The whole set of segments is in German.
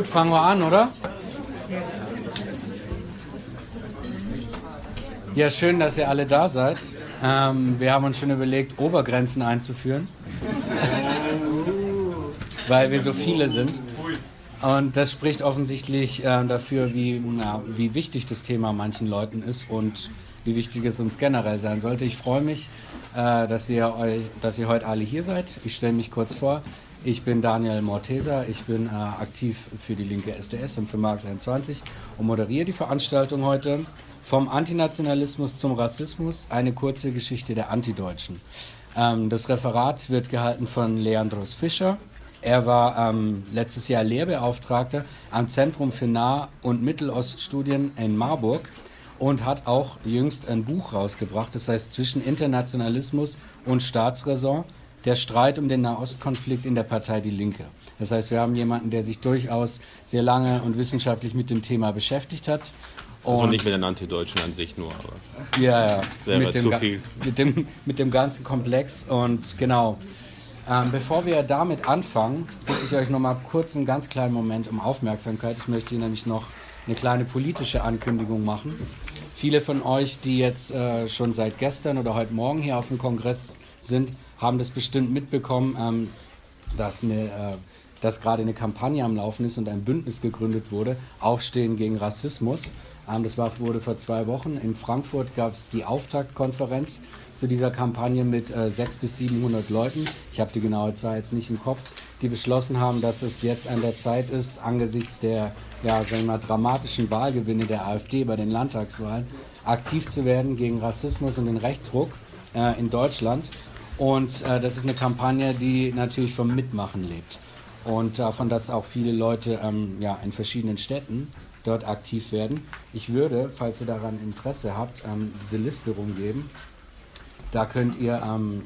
Gut, fangen wir an, oder? Ja, schön, dass ihr alle da seid. Ähm, wir haben uns schon überlegt, Obergrenzen einzuführen, weil wir so viele sind. Und das spricht offensichtlich äh, dafür, wie, na, wie wichtig das Thema manchen Leuten ist und wie wichtig es uns generell sein sollte. Ich freue mich, äh, dass, ihr, dass ihr heute alle hier seid. Ich stelle mich kurz vor. Ich bin Daniel Mortesa, ich bin äh, aktiv für die linke SDS und für Marx 21 und moderiere die Veranstaltung heute vom Antinationalismus zum Rassismus, eine kurze Geschichte der Antideutschen. Ähm, das Referat wird gehalten von Leandros Fischer. Er war ähm, letztes Jahr Lehrbeauftragter am Zentrum für Nah- und Mitteloststudien in Marburg und hat auch jüngst ein Buch rausgebracht, das heißt Zwischen Internationalismus und Staatsräson der Streit um den Nahostkonflikt in der Partei Die Linke. Das heißt, wir haben jemanden, der sich durchaus sehr lange und wissenschaftlich mit dem Thema beschäftigt hat. also nicht mit den Antideutschen an sich nur, aber ja, ja mit, dem, mit, dem, mit dem ganzen Komplex. Und genau, ähm, bevor wir damit anfangen, bitte ich euch noch mal kurz einen ganz kleinen Moment um Aufmerksamkeit. Ich möchte nämlich noch eine kleine politische Ankündigung machen. Viele von euch, die jetzt äh, schon seit gestern oder heute Morgen hier auf dem Kongress sind, haben das bestimmt mitbekommen, ähm, dass, eine, äh, dass gerade eine Kampagne am Laufen ist und ein Bündnis gegründet wurde, Aufstehen gegen Rassismus. Ähm, das war, wurde vor zwei Wochen. In Frankfurt gab es die Auftaktkonferenz zu dieser Kampagne mit äh, 600 bis 700 Leuten. Ich habe die genaue Zahl jetzt nicht im Kopf, die beschlossen haben, dass es jetzt an der Zeit ist, angesichts der ja, sagen wir dramatischen Wahlgewinne der AfD bei den Landtagswahlen, aktiv zu werden gegen Rassismus und den Rechtsruck äh, in Deutschland. Und äh, das ist eine Kampagne, die natürlich vom Mitmachen lebt. Und davon, dass auch viele Leute ähm, ja, in verschiedenen Städten dort aktiv werden. Ich würde, falls ihr daran Interesse habt, ähm, diese Liste rumgeben. Da könnt ihr ähm,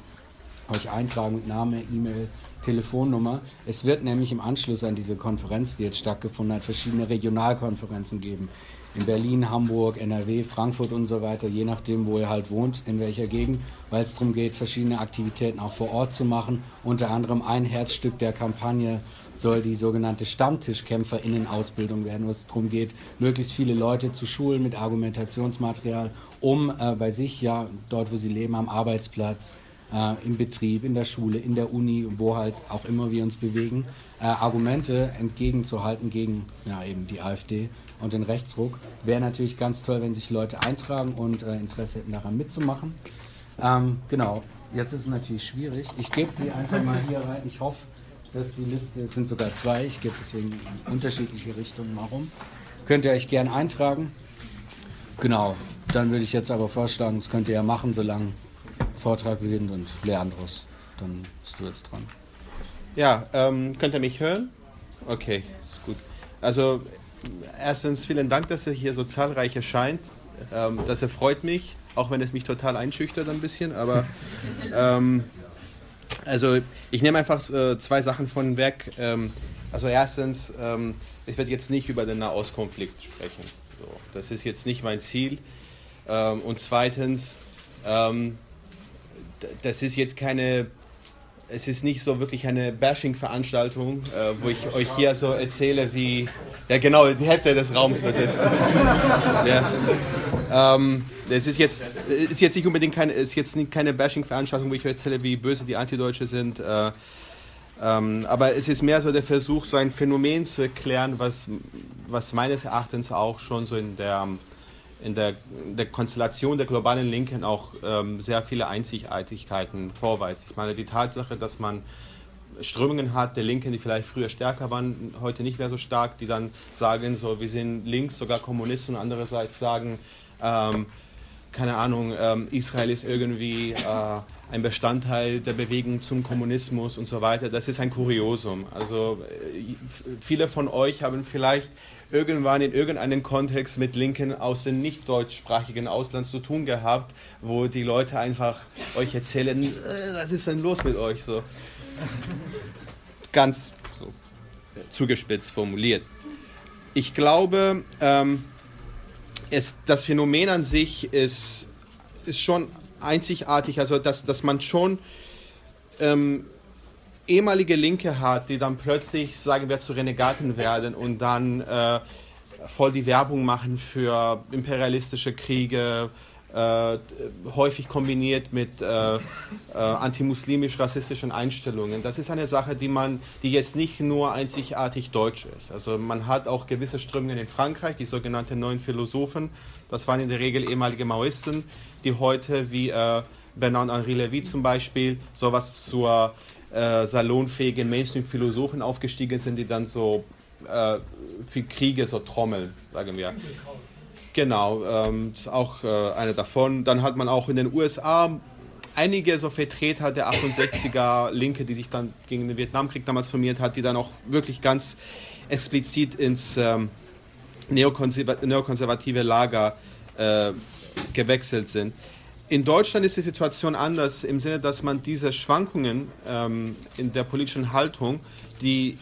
euch eintragen mit Name, E-Mail, Telefonnummer. Es wird nämlich im Anschluss an diese Konferenz, die jetzt stattgefunden hat, verschiedene Regionalkonferenzen geben in Berlin, Hamburg, NRW, Frankfurt und so weiter, je nachdem, wo ihr halt wohnt, in welcher Gegend, weil es darum geht, verschiedene Aktivitäten auch vor Ort zu machen. Unter anderem ein Herzstück der Kampagne soll die sogenannte Stammtischkämpferinnen-Ausbildung werden, wo es darum geht, möglichst viele Leute zu schulen mit Argumentationsmaterial, um äh, bei sich, ja, dort, wo sie leben, am Arbeitsplatz, äh, im Betrieb, in der Schule, in der Uni, wo halt auch immer wir uns bewegen, äh, Argumente entgegenzuhalten gegen ja, eben die AfD und den Rechtsruck. Wäre natürlich ganz toll, wenn sich Leute eintragen und äh, Interesse hätten daran mitzumachen. Ähm, genau, jetzt ist es natürlich schwierig. Ich gebe die einfach mal hier rein. Ich hoffe, dass die Liste, es sind sogar zwei, ich gebe deswegen unterschiedliche Richtungen mal rum. Könnt ihr euch gerne eintragen. Genau, dann würde ich jetzt aber vorschlagen, das könnt ihr ja machen, solange Vortrag beginnt und Leandros, dann bist du jetzt dran. Ja, ähm, könnt ihr mich hören? Okay, ist gut. Also erstens vielen Dank, dass er hier so zahlreich erscheint. Ähm, das erfreut mich, auch wenn es mich total einschüchtert ein bisschen. Aber ähm, also ich nehme einfach äh, zwei Sachen von weg. Ähm, also erstens, ähm, ich werde jetzt nicht über den Nahostkonflikt sprechen. So, das ist jetzt nicht mein Ziel. Ähm, und zweitens, ähm, das ist jetzt keine es ist nicht so wirklich eine Bashing-Veranstaltung, äh, wo ich euch hier so erzähle, wie. Ja, genau, die Hälfte des Raums wird jetzt. ja. ähm, es ist jetzt, ist jetzt nicht unbedingt keine, ist jetzt keine Bashing-Veranstaltung, wo ich euch erzähle, wie böse die Antideutsche sind. Äh, ähm, aber es ist mehr so der Versuch, so ein Phänomen zu erklären, was, was meines Erachtens auch schon so in der in der, in der Konstellation der globalen Linken auch ähm, sehr viele Einzigartigkeiten vorweist. Ich meine, die Tatsache, dass man Strömungen hat der Linken, die vielleicht früher stärker waren, heute nicht mehr so stark, die dann sagen, so wir sind links, sogar Kommunisten und andererseits sagen, ähm, keine Ahnung, ähm, Israel ist irgendwie äh, ein Bestandteil der Bewegung zum Kommunismus und so weiter. Das ist ein Kuriosum. Also äh, viele von euch haben vielleicht irgendwann in irgendeinem Kontext mit Linken aus dem nicht deutschsprachigen Ausland zu tun gehabt, wo die Leute einfach euch erzählen, äh, was ist denn los mit euch? So. Ganz so, zugespitzt formuliert. Ich glaube, ähm, es, das Phänomen an sich ist, ist schon einzigartig, also dass, dass man schon ähm, ehemalige Linke hat, die dann plötzlich, sagen wir, zu Renegaten werden und dann äh, voll die Werbung machen für imperialistische Kriege, äh, häufig kombiniert mit äh, äh, antimuslimisch-rassistischen Einstellungen. Das ist eine Sache, die man, die jetzt nicht nur einzigartig deutsch ist. Also man hat auch gewisse Strömungen in Frankreich, die sogenannten neuen Philosophen. Das waren in der Regel ehemalige Maoisten, die heute wie äh, Bernard-Henri Lévy zum Beispiel sowas zur äh, salonfähigen Mainstream-Philosophen aufgestiegen sind, die dann so äh, für Kriege so trommeln, sagen wir. Genau, ähm, auch äh, eine davon. Dann hat man auch in den USA einige so Vertreter der 68er Linke, die sich dann gegen den Vietnamkrieg damals formiert hat, die dann auch wirklich ganz explizit ins ähm, neokonserva neokonservative Lager äh, gewechselt sind. In Deutschland ist die Situation anders im Sinne, dass man diese Schwankungen ähm, in der politischen Haltung, die,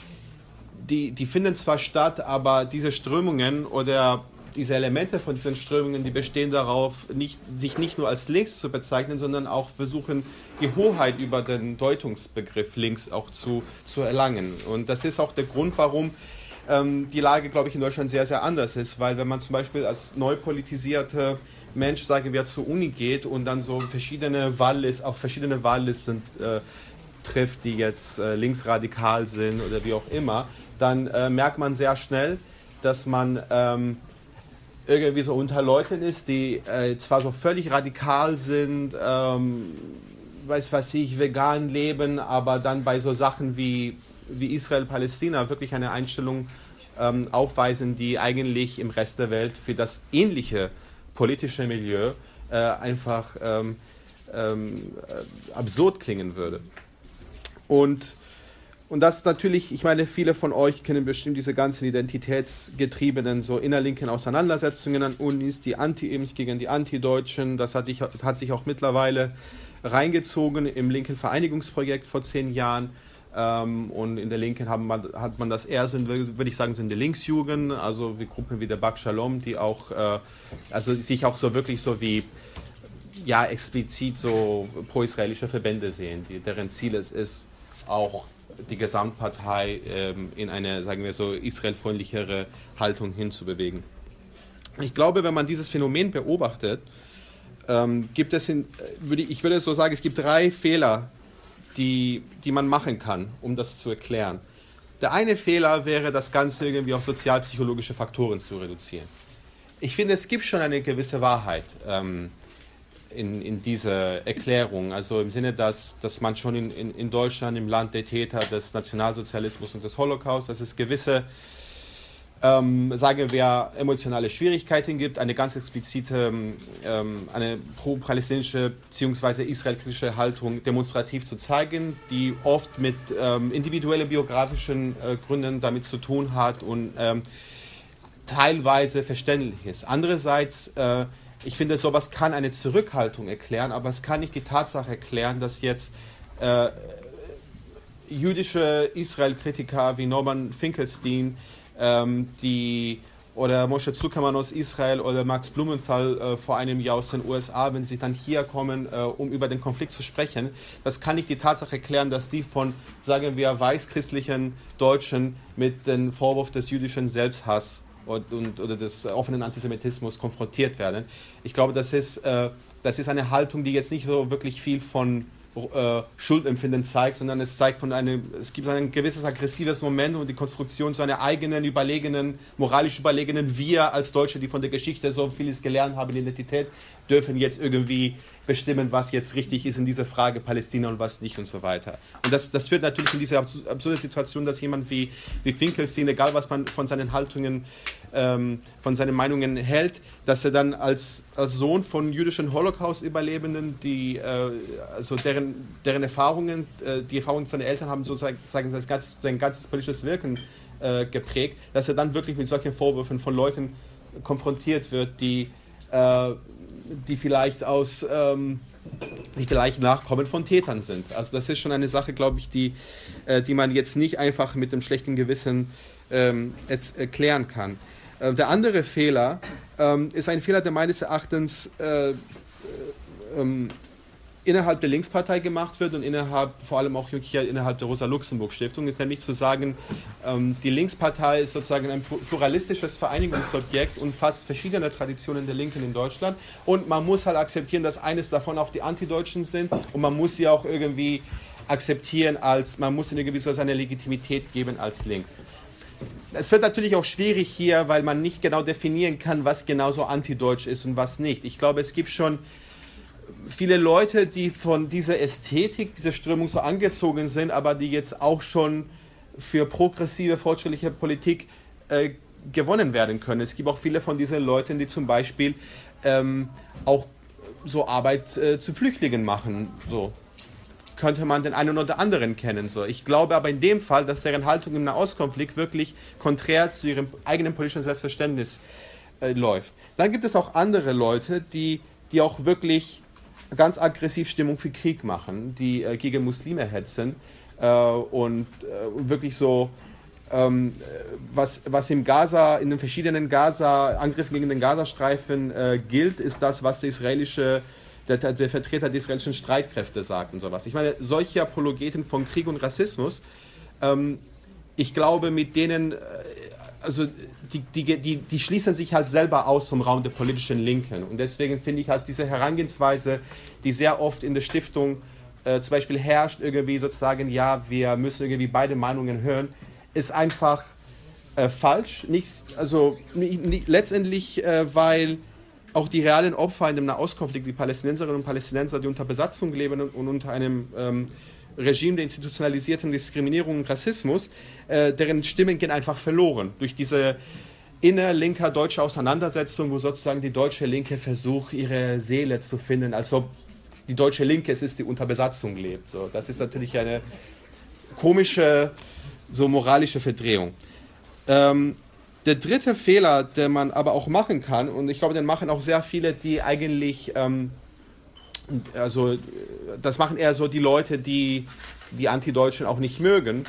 die, die finden zwar statt, aber diese Strömungen oder diese Elemente von diesen Strömungen, die bestehen darauf, nicht, sich nicht nur als links zu bezeichnen, sondern auch versuchen, die Hoheit über den Deutungsbegriff links auch zu, zu erlangen. Und das ist auch der Grund, warum ähm, die Lage, glaube ich, in Deutschland sehr, sehr anders ist, weil wenn man zum Beispiel als neu politisierter Mensch, sagen wir, zur Uni geht und dann so verschiedene Wahllisten, auf verschiedene Wahllisten äh, trifft, die jetzt äh, linksradikal sind oder wie auch immer, dann äh, merkt man sehr schnell, dass man ähm, irgendwie so unter Leuten ist, die äh, zwar so völlig radikal sind, ähm, weiß was ich, vegan leben, aber dann bei so Sachen wie, wie Israel-Palästina wirklich eine Einstellung ähm, aufweisen, die eigentlich im Rest der Welt für das ähnliche politische Milieu äh, einfach ähm, ähm äh, absurd klingen würde. Und und das natürlich, ich meine, viele von euch kennen bestimmt diese ganzen identitätsgetriebenen, so innerlinken Auseinandersetzungen an Unis, die Anti-Ims gegen die Anti-Deutschen. Das hat, ich, hat sich auch mittlerweile reingezogen im linken Vereinigungsprojekt vor zehn Jahren. Ähm, und in der Linken man, hat man das eher so, würde ich sagen, in der Linksjugend, also wie Gruppen wie der Bak Shalom, die auch, äh, also sich auch so wirklich so wie, ja, explizit so pro-israelische Verbände sehen, die, deren Ziel es ist, auch die Gesamtpartei ähm, in eine, sagen wir so, israelfreundlichere Haltung hinzubewegen. Ich glaube, wenn man dieses Phänomen beobachtet, ähm, gibt es, in, würde, ich würde so sagen, es gibt drei Fehler, die, die man machen kann, um das zu erklären. Der eine Fehler wäre, das Ganze irgendwie auf sozialpsychologische Faktoren zu reduzieren. Ich finde, es gibt schon eine gewisse Wahrheit. Ähm, in, in diese Erklärung. Also im Sinne, dass, dass man schon in, in, in Deutschland, im Land der Täter des Nationalsozialismus und des Holocaust, dass es gewisse, ähm, sagen wir, emotionale Schwierigkeiten gibt, eine ganz explizite, ähm, eine pro-palästinische bzw. israelkritische Haltung demonstrativ zu zeigen, die oft mit ähm, individuellen biografischen äh, Gründen damit zu tun hat und ähm, teilweise verständlich ist. Andererseits äh, ich finde, sowas kann eine Zurückhaltung erklären, aber es kann nicht die Tatsache erklären, dass jetzt äh, jüdische Israel-Kritiker wie Norman Finkelstein, ähm, die oder Moshe Zuckermann aus Israel oder Max Blumenthal äh, vor einem Jahr aus den USA, wenn sie dann hier kommen, äh, um über den Konflikt zu sprechen, das kann nicht die Tatsache erklären, dass die von, sagen wir, weißchristlichen Deutschen mit dem Vorwurf des jüdischen Selbsthass und, und, oder des offenen Antisemitismus konfrontiert werden. Ich glaube, das ist, äh, das ist eine Haltung, die jetzt nicht so wirklich viel von äh, Schuldempfinden zeigt, sondern es zeigt von einem, es gibt ein gewisses aggressives Moment und die Konstruktion zu einer eigenen, überlegenen, moralisch überlegenen Wir als Deutsche, die von der Geschichte so vieles gelernt haben, Identität, dürfen jetzt irgendwie bestimmen, was jetzt richtig ist in dieser Frage Palästina und was nicht und so weiter. Und das, das führt natürlich in diese absurde Situation, dass jemand wie, wie Finkelstein, egal was man von seinen Haltungen, ähm, von seinen Meinungen hält, dass er dann als, als Sohn von jüdischen Holocaust-Überlebenden, die, äh, also deren, deren Erfahrungen, äh, die Erfahrungen seiner Eltern haben sozusagen sein, ganzes, sein ganzes politisches Wirken äh, geprägt, dass er dann wirklich mit solchen Vorwürfen von Leuten konfrontiert wird, die äh, die vielleicht aus, ähm, die vielleicht Nachkommen von Tätern sind. Also das ist schon eine Sache, glaube ich, die, äh, die man jetzt nicht einfach mit einem schlechten Gewissen ähm, erklären kann. Äh, der andere Fehler ähm, ist ein Fehler, der meines Erachtens äh, äh ähm, innerhalb der Linkspartei gemacht wird und innerhalb, vor allem auch innerhalb der Rosa-Luxemburg-Stiftung, ist nämlich zu sagen, ähm, die Linkspartei ist sozusagen ein pluralistisches Vereinigungsobjekt und fast verschiedene Traditionen der Linken in Deutschland. Und man muss halt akzeptieren, dass eines davon auch die Antideutschen sind und man muss sie auch irgendwie akzeptieren als, man muss ihnen irgendwie so seine Legitimität geben als links. Es wird natürlich auch schwierig hier, weil man nicht genau definieren kann, was genau so antideutsch ist und was nicht. Ich glaube, es gibt schon viele Leute, die von dieser Ästhetik, dieser Strömung so angezogen sind, aber die jetzt auch schon für progressive, fortschrittliche Politik äh, gewonnen werden können. Es gibt auch viele von diesen Leuten, die zum Beispiel ähm, auch so Arbeit äh, zu Flüchtlingen machen. So könnte man den einen oder anderen kennen. So. Ich glaube aber in dem Fall, dass deren Haltung im Nahostkonflikt wirklich konträr zu ihrem eigenen politischen Selbstverständnis äh, läuft. Dann gibt es auch andere Leute, die, die auch wirklich ganz aggressiv Stimmung für Krieg machen, die äh, gegen Muslime hetzen äh, und äh, wirklich so ähm, was, was im Gaza, in den verschiedenen Gaza-Angriffen gegen den Gazastreifen äh, gilt, ist das, was der israelische, der, der, Vertreter der israelischen Streitkräfte sagt und sowas. Ich meine, solche Apologeten von Krieg und Rassismus, ähm, ich glaube, mit denen, äh, also die, die, die, die schließen sich halt selber aus vom Raum der politischen Linken. Und deswegen finde ich halt diese Herangehensweise, die sehr oft in der Stiftung äh, zum Beispiel herrscht, irgendwie sozusagen, ja, wir müssen irgendwie beide Meinungen hören, ist einfach äh, falsch. Nicht, also nicht, nicht, letztendlich, äh, weil auch die realen Opfer in dem Nahostkonflikt, die Palästinenserinnen und Palästinenser, die unter Besatzung leben und, und unter einem ähm, Regime der institutionalisierten Diskriminierung und Rassismus, äh, deren Stimmen gehen einfach verloren durch diese innerlinker deutsche Auseinandersetzung, wo sozusagen die deutsche Linke versucht, ihre Seele zu finden, als ob die deutsche Linke es ist, die unter Besatzung lebt. So, das ist natürlich eine komische, so moralische Verdrehung. Ähm, der dritte Fehler, den man aber auch machen kann, und ich glaube, den machen auch sehr viele, die eigentlich ähm, also das machen eher so die Leute, die die Antideutschen auch nicht mögen,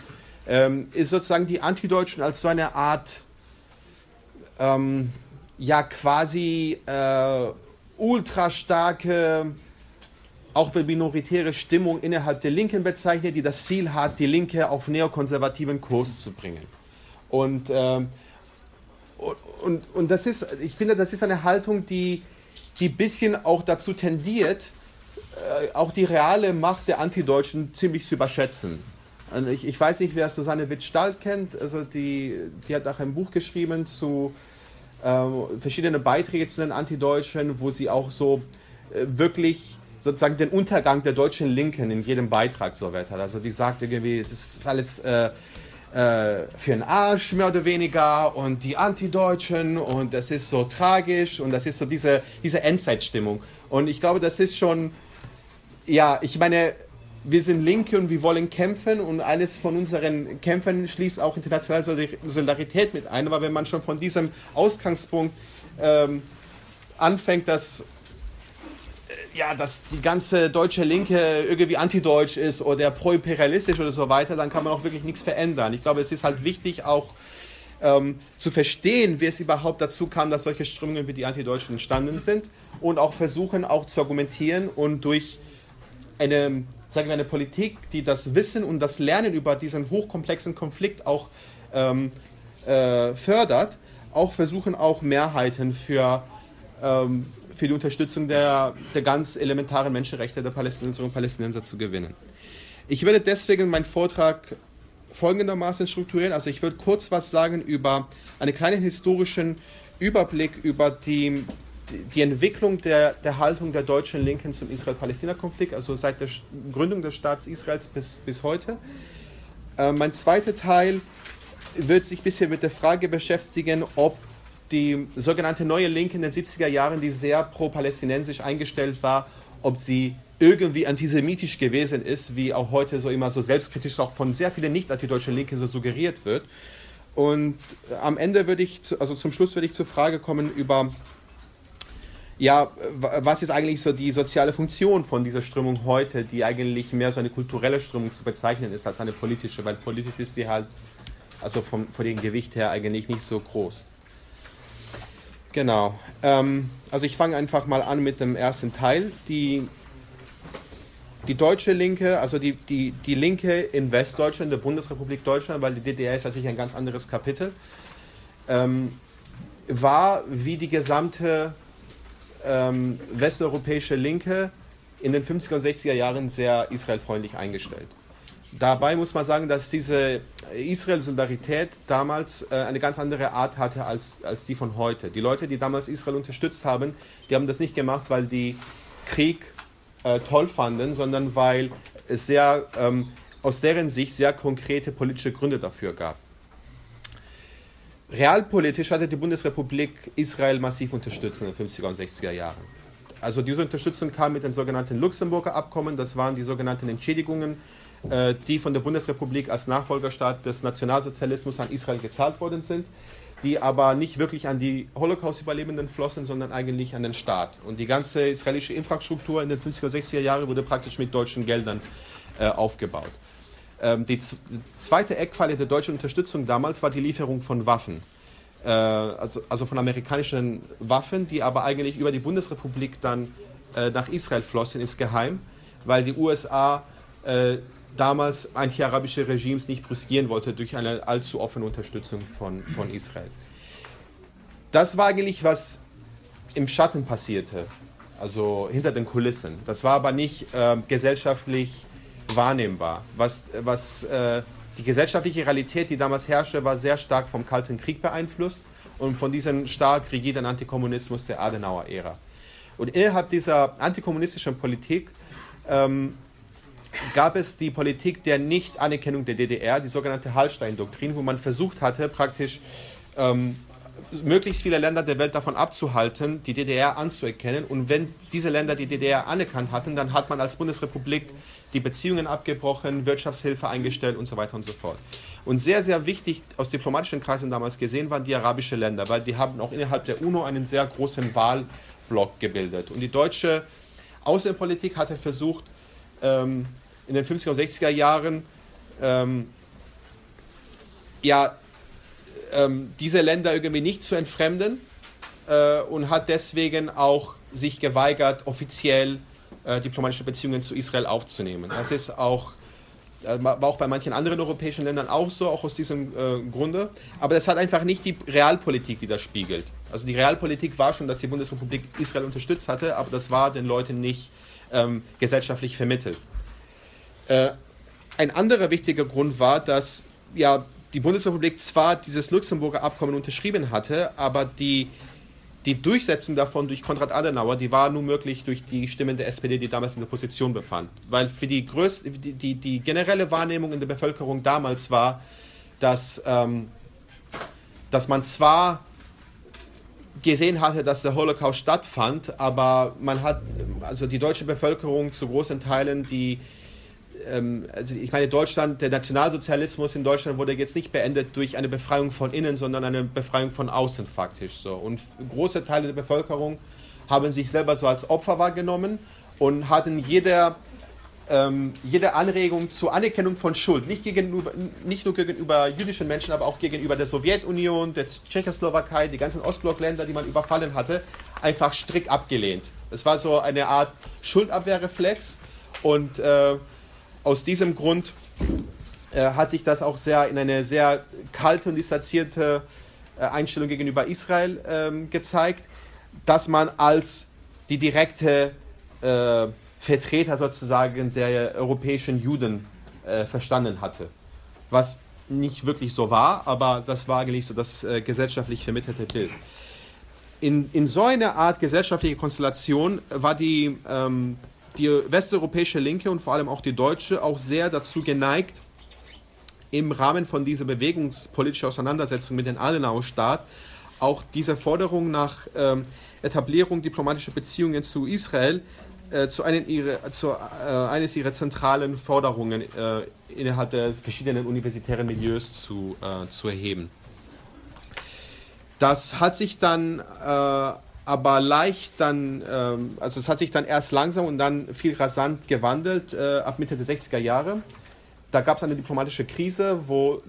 ähm, ist sozusagen die Antideutschen als so eine Art, ähm, ja quasi äh, ultra starke, auch minoritäre Stimmung innerhalb der Linken bezeichnet, die das Ziel hat, die Linke auf neokonservativen Kurs zu bringen. Und, ähm, und, und das ist, ich finde, das ist eine Haltung, die ein bisschen auch dazu tendiert, äh, auch die reale Macht der Antideutschen ziemlich zu überschätzen. Ich, ich weiß nicht, wer Susanne Witt-Stahl kennt. Also die, die hat auch ein Buch geschrieben zu ähm, verschiedene Beiträge zu den Antideutschen, wo sie auch so äh, wirklich sozusagen den Untergang der deutschen Linken in jedem Beitrag so wert hat. Also die sagt irgendwie, das ist alles äh, äh, für den Arsch mehr oder weniger und die Antideutschen und das ist so tragisch und das ist so diese, diese Endzeitstimmung. Und ich glaube, das ist schon ja, ich meine, wir sind Linke und wir wollen kämpfen und eines von unseren Kämpfen schließt auch internationale Solidarität mit ein. Aber wenn man schon von diesem Ausgangspunkt ähm, anfängt, dass, äh, ja, dass die ganze deutsche Linke irgendwie antideutsch ist oder pro-imperialistisch oder so weiter, dann kann man auch wirklich nichts verändern. Ich glaube, es ist halt wichtig auch ähm, zu verstehen, wie es überhaupt dazu kam, dass solche Strömungen wie die Antideutschen entstanden sind und auch versuchen auch zu argumentieren und durch eine, sagen wir, eine Politik, die das Wissen und das Lernen über diesen hochkomplexen Konflikt auch ähm, äh, fördert, auch versuchen auch Mehrheiten für, ähm, für die Unterstützung der, der ganz elementaren Menschenrechte der Palästinenserinnen und Palästinenser zu gewinnen. Ich werde deswegen meinen Vortrag folgendermaßen strukturieren. Also ich würde kurz was sagen über einen kleinen historischen Überblick über die die Entwicklung der, der Haltung der deutschen Linken zum Israel-Palästina-Konflikt, also seit der Gründung des Staats Israels bis, bis heute. Äh, mein zweiter Teil wird sich ein bisschen mit der Frage beschäftigen, ob die sogenannte neue Linke in den 70er Jahren, die sehr pro-palästinensisch eingestellt war, ob sie irgendwie antisemitisch gewesen ist, wie auch heute so immer so selbstkritisch auch von sehr vielen nicht-antideutschen Linken so suggeriert wird. Und am Ende würde ich, also zum Schluss würde ich zur Frage kommen über ja, was ist eigentlich so die soziale Funktion von dieser Strömung heute, die eigentlich mehr so eine kulturelle Strömung zu bezeichnen ist als eine politische, weil politisch ist die halt, also vom, von dem Gewicht her eigentlich nicht so groß. Genau. Ähm, also ich fange einfach mal an mit dem ersten Teil. Die, die deutsche Linke, also die, die, die Linke in Westdeutschland, der Bundesrepublik Deutschland, weil die DDR ist natürlich ein ganz anderes Kapitel, ähm, war wie die gesamte ähm, westeuropäische Linke in den 50er und 60er Jahren sehr israelfreundlich eingestellt. Dabei muss man sagen, dass diese Israel-Solidarität damals äh, eine ganz andere Art hatte als, als die von heute. Die Leute, die damals Israel unterstützt haben, die haben das nicht gemacht, weil die Krieg äh, toll fanden, sondern weil es sehr, ähm, aus deren Sicht sehr konkrete politische Gründe dafür gab. Realpolitisch hatte die Bundesrepublik Israel massiv unterstützt in den 50er und 60er Jahren. Also diese Unterstützung kam mit den sogenannten Luxemburger Abkommen, das waren die sogenannten Entschädigungen, äh, die von der Bundesrepublik als Nachfolgerstaat des Nationalsozialismus an Israel gezahlt worden sind die aber nicht wirklich an die Holocaust-Überlebenden flossen, sondern eigentlich an den Staat. Und die ganze israelische Infrastruktur in den 50er, 60er Jahren wurde praktisch mit deutschen Geldern äh, aufgebaut. Ähm, die zweite Eckpfeile der deutschen Unterstützung damals war die Lieferung von Waffen. Äh, also, also von amerikanischen Waffen, die aber eigentlich über die Bundesrepublik dann äh, nach Israel flossen, ist geheim, weil die USA äh, damals anti-arabische Regimes nicht brüskieren wollte durch eine allzu offene Unterstützung von, von Israel. Das war eigentlich, was im Schatten passierte, also hinter den Kulissen. Das war aber nicht äh, gesellschaftlich wahrnehmbar. Was, was äh, die gesellschaftliche Realität, die damals herrschte, war sehr stark vom Kalten Krieg beeinflusst und von diesem stark rigiden Antikommunismus der Adenauer-Ära. Und innerhalb dieser antikommunistischen Politik ähm, gab es die Politik der Nicht-Anerkennung der DDR, die sogenannte Hallstein-Doktrin, wo man versucht hatte, praktisch ähm, möglichst viele Länder der Welt davon abzuhalten, die DDR anzuerkennen. Und wenn diese Länder die DDR anerkannt hatten, dann hat man als Bundesrepublik die Beziehungen abgebrochen, Wirtschaftshilfe eingestellt und so weiter und so fort. Und sehr, sehr wichtig aus diplomatischen Kreisen damals gesehen waren die arabischen Länder, weil die haben auch innerhalb der UNO einen sehr großen Wahlblock gebildet. Und die deutsche Außenpolitik hatte versucht, ähm, in den 50er und 60er Jahren ähm, ja, ähm, diese Länder irgendwie nicht zu entfremden äh, und hat deswegen auch sich geweigert, offiziell äh, diplomatische Beziehungen zu Israel aufzunehmen. Das ist auch äh, war auch bei manchen anderen europäischen Ländern auch so, auch aus diesem äh, Grunde. Aber das hat einfach nicht die Realpolitik widerspiegelt. Also die Realpolitik war schon, dass die Bundesrepublik Israel unterstützt hatte, aber das war den Leuten nicht ähm, gesellschaftlich vermittelt. Äh, ein anderer wichtiger Grund war, dass ja, die Bundesrepublik zwar dieses Luxemburger Abkommen unterschrieben hatte, aber die, die Durchsetzung davon durch Konrad Adenauer, die war nur möglich durch die Stimmen der SPD, die damals in der Position befand. Weil für die, größte, die, die, die generelle Wahrnehmung in der Bevölkerung damals war, dass, ähm, dass man zwar gesehen hatte, dass der Holocaust stattfand, aber man hat, also die deutsche Bevölkerung zu großen Teilen, die ähm, also ich meine, Deutschland, der Nationalsozialismus in Deutschland wurde jetzt nicht beendet durch eine Befreiung von innen, sondern eine Befreiung von außen faktisch so. Und große Teile der Bevölkerung haben sich selber so als Opfer wahrgenommen und hatten jeder ähm, jede Anregung zur Anerkennung von Schuld, nicht, gegenüber, nicht nur gegenüber jüdischen Menschen, aber auch gegenüber der Sowjetunion, der Tschechoslowakei, die ganzen Ostblockländer, die man überfallen hatte, einfach strikt abgelehnt. Es war so eine Art Schuldabwehrreflex und äh, aus diesem Grund äh, hat sich das auch sehr in eine sehr kalte und distanzierte äh, Einstellung gegenüber Israel ähm, gezeigt, dass man als die direkte äh, Vertreter sozusagen der europäischen Juden äh, verstanden hatte. Was nicht wirklich so war, aber das war eigentlich so das äh, gesellschaftlich vermittelte Bild. In, in so einer Art gesellschaftliche Konstellation war die ähm, die westeuropäische Linke und vor allem auch die deutsche auch sehr dazu geneigt, im Rahmen von dieser bewegungspolitischen Auseinandersetzung mit dem Adenauer-Staat auch diese Forderung nach ähm, Etablierung diplomatischer Beziehungen zu Israel äh, zu, einen ihre, zu äh, eines ihrer zentralen Forderungen äh, innerhalb der verschiedenen universitären Milieus zu, äh, zu erheben. Das hat sich dann äh, aber leicht dann, ähm, also es hat sich dann erst langsam und dann viel rasant gewandelt äh, ab Mitte der 60er Jahre. Da gab es eine diplomatische Krise, wo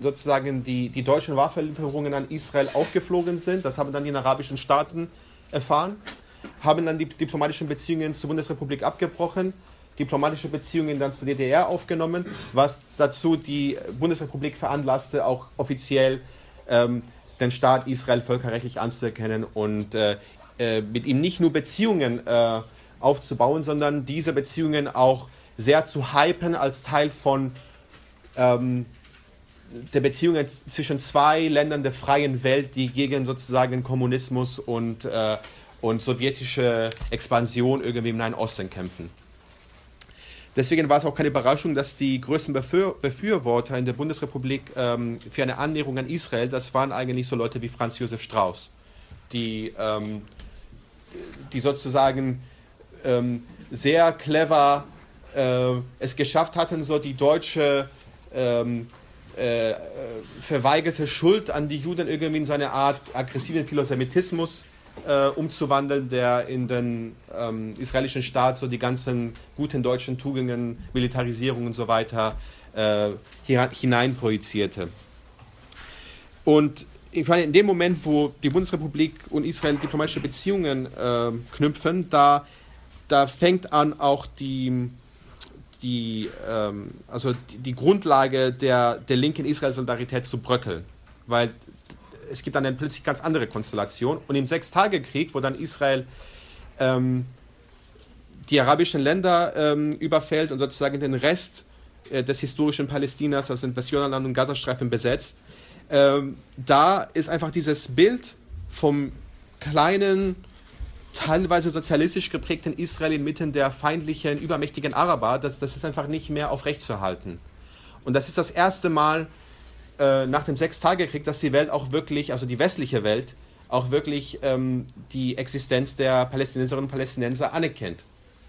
sozusagen die, die deutschen Waffenlieferungen an Israel aufgeflogen sind. Das haben dann die arabischen Staaten erfahren, haben dann die diplomatischen Beziehungen zur Bundesrepublik abgebrochen. diplomatische Beziehungen dann zur DDR aufgenommen, was dazu die Bundesrepublik veranlasste, auch offiziell ähm, den Staat Israel völkerrechtlich anzuerkennen und äh, äh, mit ihm nicht nur Beziehungen äh, aufzubauen, sondern diese Beziehungen auch sehr zu hypen als Teil von ähm, der Beziehungen zwischen zwei Ländern der freien Welt, die gegen sozusagen Kommunismus und, äh, und sowjetische Expansion irgendwie im Nahen Osten kämpfen. Deswegen war es auch keine Überraschung, dass die größten Befür Befürworter in der Bundesrepublik ähm, für eine Annäherung an Israel, das waren eigentlich so Leute wie Franz Josef Strauß, die, ähm, die sozusagen ähm, sehr clever äh, es geschafft hatten, so die deutsche ähm, äh, verweigerte Schuld an die Juden irgendwie in so eine Art aggressiven Philosemitismus äh, umzuwandeln, der in den ähm, israelischen Staat so die ganzen guten deutschen Tugenden, Militarisierung und so weiter äh, hineinprojizierte. Und ich meine, in dem Moment, wo die Bundesrepublik und Israel diplomatische Beziehungen äh, knüpfen, da, da fängt an auch die, die, ähm, also die, die, Grundlage der, der linken Israel-Solidarität zu bröckeln. Weil es gibt dann plötzlich ganz andere Konstellation. Und im Sechstagekrieg, wo dann Israel ähm, die arabischen Länder ähm, überfällt und sozusagen den Rest äh, des historischen Palästinas, also in Westjordanland und Gazastreifen besetzt, ähm, da ist einfach dieses Bild vom kleinen, teilweise sozialistisch geprägten Israel inmitten der feindlichen, übermächtigen Araber, das, das ist einfach nicht mehr aufrechtzuerhalten. Und das ist das erste Mal, äh, nach dem Sechstagekrieg, dass die Welt auch wirklich, also die westliche Welt, auch wirklich ähm, die Existenz der Palästinenserinnen und Palästinenser anerkennt.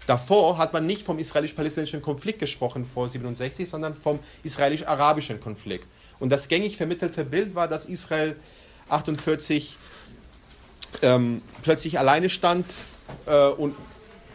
Davor hat man nicht vom israelisch-palästinensischen Konflikt gesprochen vor 67, sondern vom israelisch-arabischen Konflikt. Und das gängig vermittelte Bild war, dass Israel 48 ähm, plötzlich alleine stand äh, und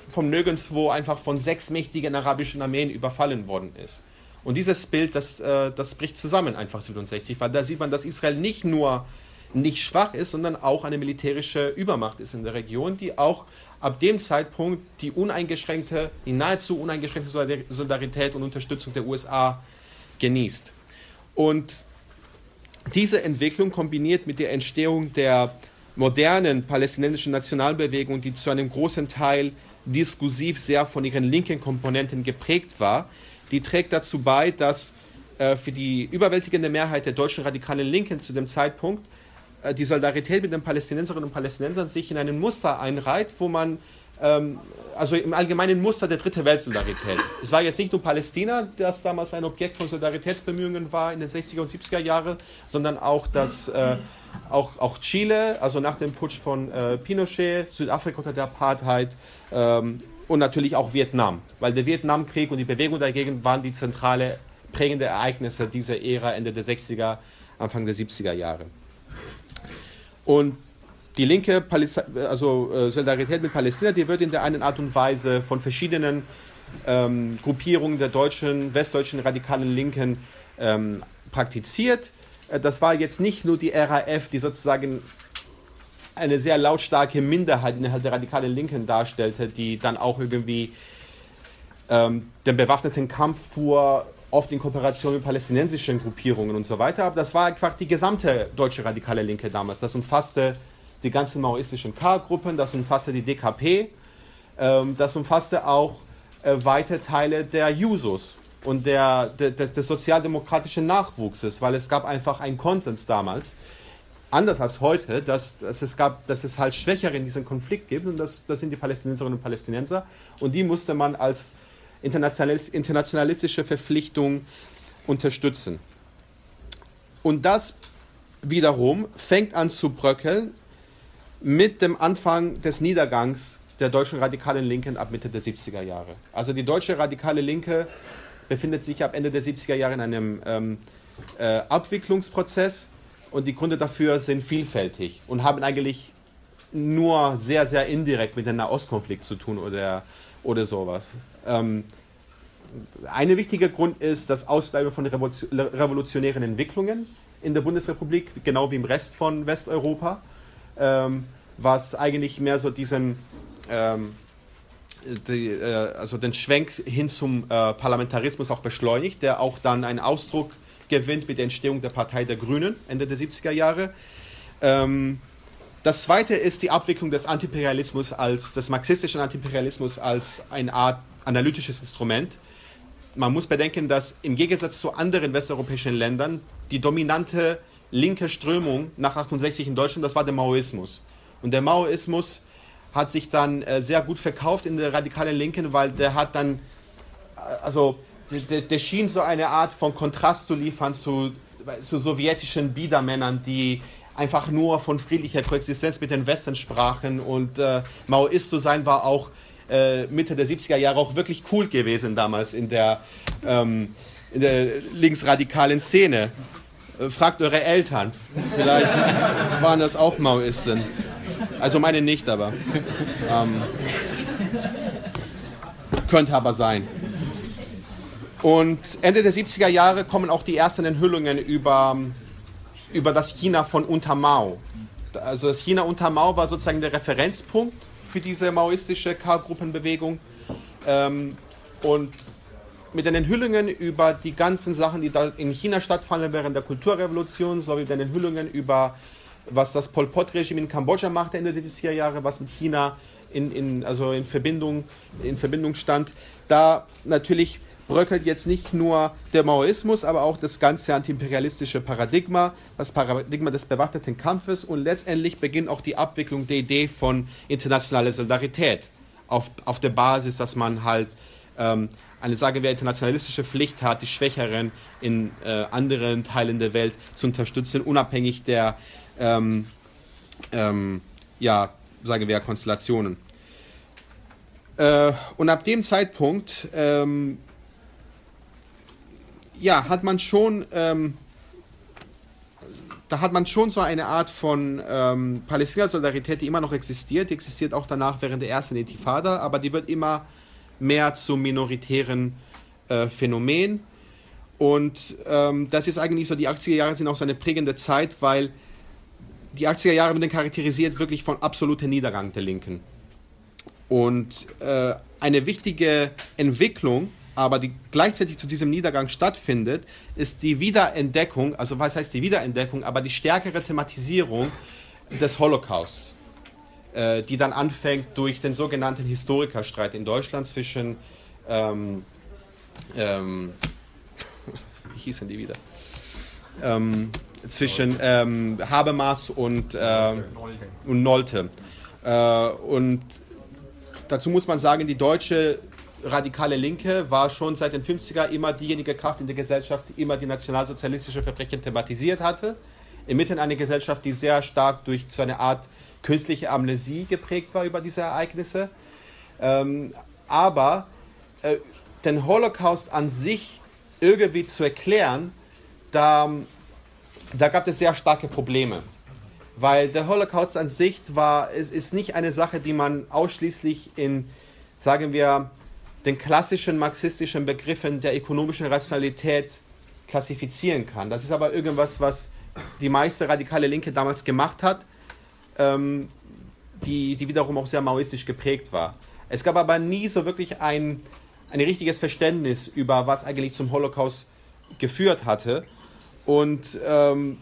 vom Nirgendwo einfach von sechs mächtigen arabischen Armeen überfallen worden ist. Und dieses Bild, das, äh, das bricht zusammen einfach 67, weil da sieht man, dass Israel nicht nur nicht schwach ist, sondern auch eine militärische Übermacht ist in der Region, die auch ab dem Zeitpunkt die uneingeschränkte, die nahezu uneingeschränkte Solidarität und Unterstützung der USA genießt. Und diese Entwicklung kombiniert mit der Entstehung der modernen palästinensischen Nationalbewegung, die zu einem großen Teil diskursiv sehr von ihren linken Komponenten geprägt war, die trägt dazu bei, dass äh, für die überwältigende Mehrheit der deutschen radikalen Linken zu dem Zeitpunkt äh, die Solidarität mit den Palästinenserinnen und Palästinensern sich in ein Muster einreiht, wo man ähm, also im allgemeinen Muster der dritte Weltsolidarität. Es war jetzt nicht nur Palästina, das damals ein Objekt von Solidaritätsbemühungen war in den 60er und 70er Jahren, sondern auch das äh, auch, auch Chile, also nach dem Putsch von äh, Pinochet, Südafrika unter der Apartheid ähm, und natürlich auch Vietnam, weil der Vietnamkrieg und die Bewegung dagegen waren die zentrale prägende Ereignisse dieser Ära Ende der 60er, Anfang der 70er Jahre. Und die linke Paläst also, äh, Solidarität mit Palästina, die wird in der einen Art und Weise von verschiedenen ähm, Gruppierungen der deutschen, westdeutschen radikalen Linken ähm, praktiziert. Äh, das war jetzt nicht nur die RAF, die sozusagen eine sehr lautstarke Minderheit innerhalb der radikalen Linken darstellte, die dann auch irgendwie ähm, den bewaffneten Kampf fuhr, oft in Kooperation mit palästinensischen Gruppierungen und so weiter. Aber das war einfach die gesamte deutsche radikale Linke damals. Das umfasste die ganzen maoistischen K-Gruppen, das umfasste die DKP, ähm, das umfasste auch äh, weite Teile der Jusos und der, der, des sozialdemokratischen Nachwuchses, weil es gab einfach einen Konsens damals, anders als heute, dass, dass, es gab, dass es halt Schwächere in diesem Konflikt gibt und das, das sind die Palästinenserinnen und Palästinenser und die musste man als internationalistische Verpflichtung unterstützen. Und das wiederum fängt an zu bröckeln mit dem Anfang des Niedergangs der deutschen radikalen Linken ab Mitte der 70er Jahre. Also die deutsche radikale Linke befindet sich ab Ende der 70er Jahre in einem ähm, äh, Abwicklungsprozess und die Gründe dafür sind vielfältig und haben eigentlich nur sehr, sehr indirekt mit dem Nahostkonflikt zu tun oder, oder sowas. Ähm, ein wichtiger Grund ist das Ausbleiben von revolutionären Entwicklungen in der Bundesrepublik, genau wie im Rest von Westeuropa, ähm, was eigentlich mehr so diesen, ähm, die, äh, also den Schwenk hin zum äh, Parlamentarismus auch beschleunigt, der auch dann einen Ausdruck gewinnt mit der Entstehung der Partei der Grünen Ende der 70er Jahre. Ähm, das zweite ist die Abwicklung des Antiimperialismus als, des marxistischen Antiimperialismus als eine Art analytisches Instrument. Man muss bedenken, dass im Gegensatz zu anderen westeuropäischen Ländern die dominante linke Strömung nach 68 in Deutschland, das war der Maoismus. Und der Maoismus hat sich dann äh, sehr gut verkauft in der radikalen Linken, weil der hat dann, äh, also der, der, schien so eine Art von Kontrast zu liefern zu, zu sowjetischen Biedermännern, die einfach nur von friedlicher Koexistenz mit den Westen sprachen und äh, Maoist zu sein war auch äh, Mitte der 70er Jahre auch wirklich cool gewesen damals in der, ähm, in der linksradikalen Szene. Äh, fragt eure Eltern, vielleicht waren das auch Maoisten. Also meine nicht, aber ähm, könnte aber sein. Und Ende der 70er Jahre kommen auch die ersten Enthüllungen über, über das China von unter Mao. Also das China unter Mao war sozusagen der Referenzpunkt für diese maoistische K-Gruppenbewegung. Ähm, und mit den Enthüllungen über die ganzen Sachen, die da in China stattfanden während der Kulturrevolution, sowie den Enthüllungen über was das Pol Pot-Regime in Kambodscha machte Ende der 70er Jahre, was mit China in, in, also in, Verbindung, in Verbindung stand, da natürlich bröckelt jetzt nicht nur der Maoismus, aber auch das ganze antiimperialistische Paradigma, das Paradigma des bewaffneten Kampfes und letztendlich beginnt auch die Abwicklung der Idee von internationaler Solidarität auf, auf der Basis, dass man halt ähm, eine, sagen wir, internationalistische Pflicht hat, die Schwächeren in äh, anderen Teilen der Welt zu unterstützen, unabhängig der, ähm, ähm, ja, sagen wir, Konstellationen. Äh, und ab dem Zeitpunkt ähm, ja, hat man schon, ähm, da hat man schon so eine Art von ähm, Palästina-Solidarität, die immer noch existiert. Die existiert auch danach während der ersten Intifada, aber die wird immer mehr zum minoritären äh, Phänomen. Und ähm, das ist eigentlich so, die 80er Jahre sind auch so eine prägende Zeit, weil die 80er Jahre werden charakterisiert wirklich von absoluter Niedergang der Linken. Und äh, eine wichtige Entwicklung aber die gleichzeitig zu diesem Niedergang stattfindet, ist die Wiederentdeckung, also was heißt die Wiederentdeckung, aber die stärkere Thematisierung des Holocausts, äh, die dann anfängt durch den sogenannten Historikerstreit in Deutschland zwischen, ähm, ähm, wie hießen die wieder? Ähm, zwischen ähm, Habermas und, äh, und Nolte. Äh, und dazu muss man sagen, die deutsche radikale Linke war schon seit den 50er immer diejenige Kraft in der Gesellschaft, die immer die nationalsozialistische Verbrechen thematisiert hatte. Inmitten einer Gesellschaft, die sehr stark durch so eine Art künstliche Amnesie geprägt war über diese Ereignisse. Ähm, aber äh, den Holocaust an sich irgendwie zu erklären, da, da gab es sehr starke Probleme. Weil der Holocaust an sich war, ist, ist nicht eine Sache, die man ausschließlich in, sagen wir, den klassischen marxistischen Begriffen der ökonomischen Rationalität klassifizieren kann. Das ist aber irgendwas, was die meiste radikale Linke damals gemacht hat, ähm, die, die wiederum auch sehr maoistisch geprägt war. Es gab aber nie so wirklich ein, ein richtiges Verständnis über, was eigentlich zum Holocaust geführt hatte. Und, ähm,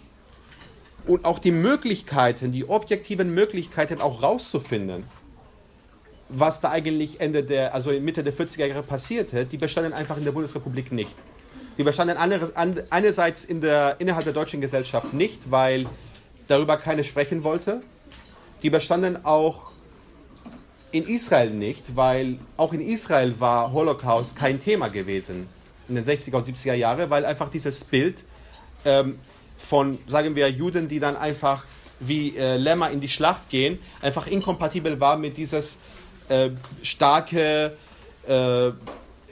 und auch die Möglichkeiten, die objektiven Möglichkeiten auch rauszufinden was da eigentlich Ende der, also Mitte der 40er Jahre passierte, die bestanden einfach in der Bundesrepublik nicht. Die bestanden einerseits in der, innerhalb der deutschen Gesellschaft nicht, weil darüber keiner sprechen wollte. Die bestanden auch in Israel nicht, weil auch in Israel war Holocaust kein Thema gewesen in den 60er und 70er Jahren, weil einfach dieses Bild ähm, von, sagen wir, Juden, die dann einfach wie äh, Lämmer in die Schlacht gehen, einfach inkompatibel war mit dieses äh, starke äh,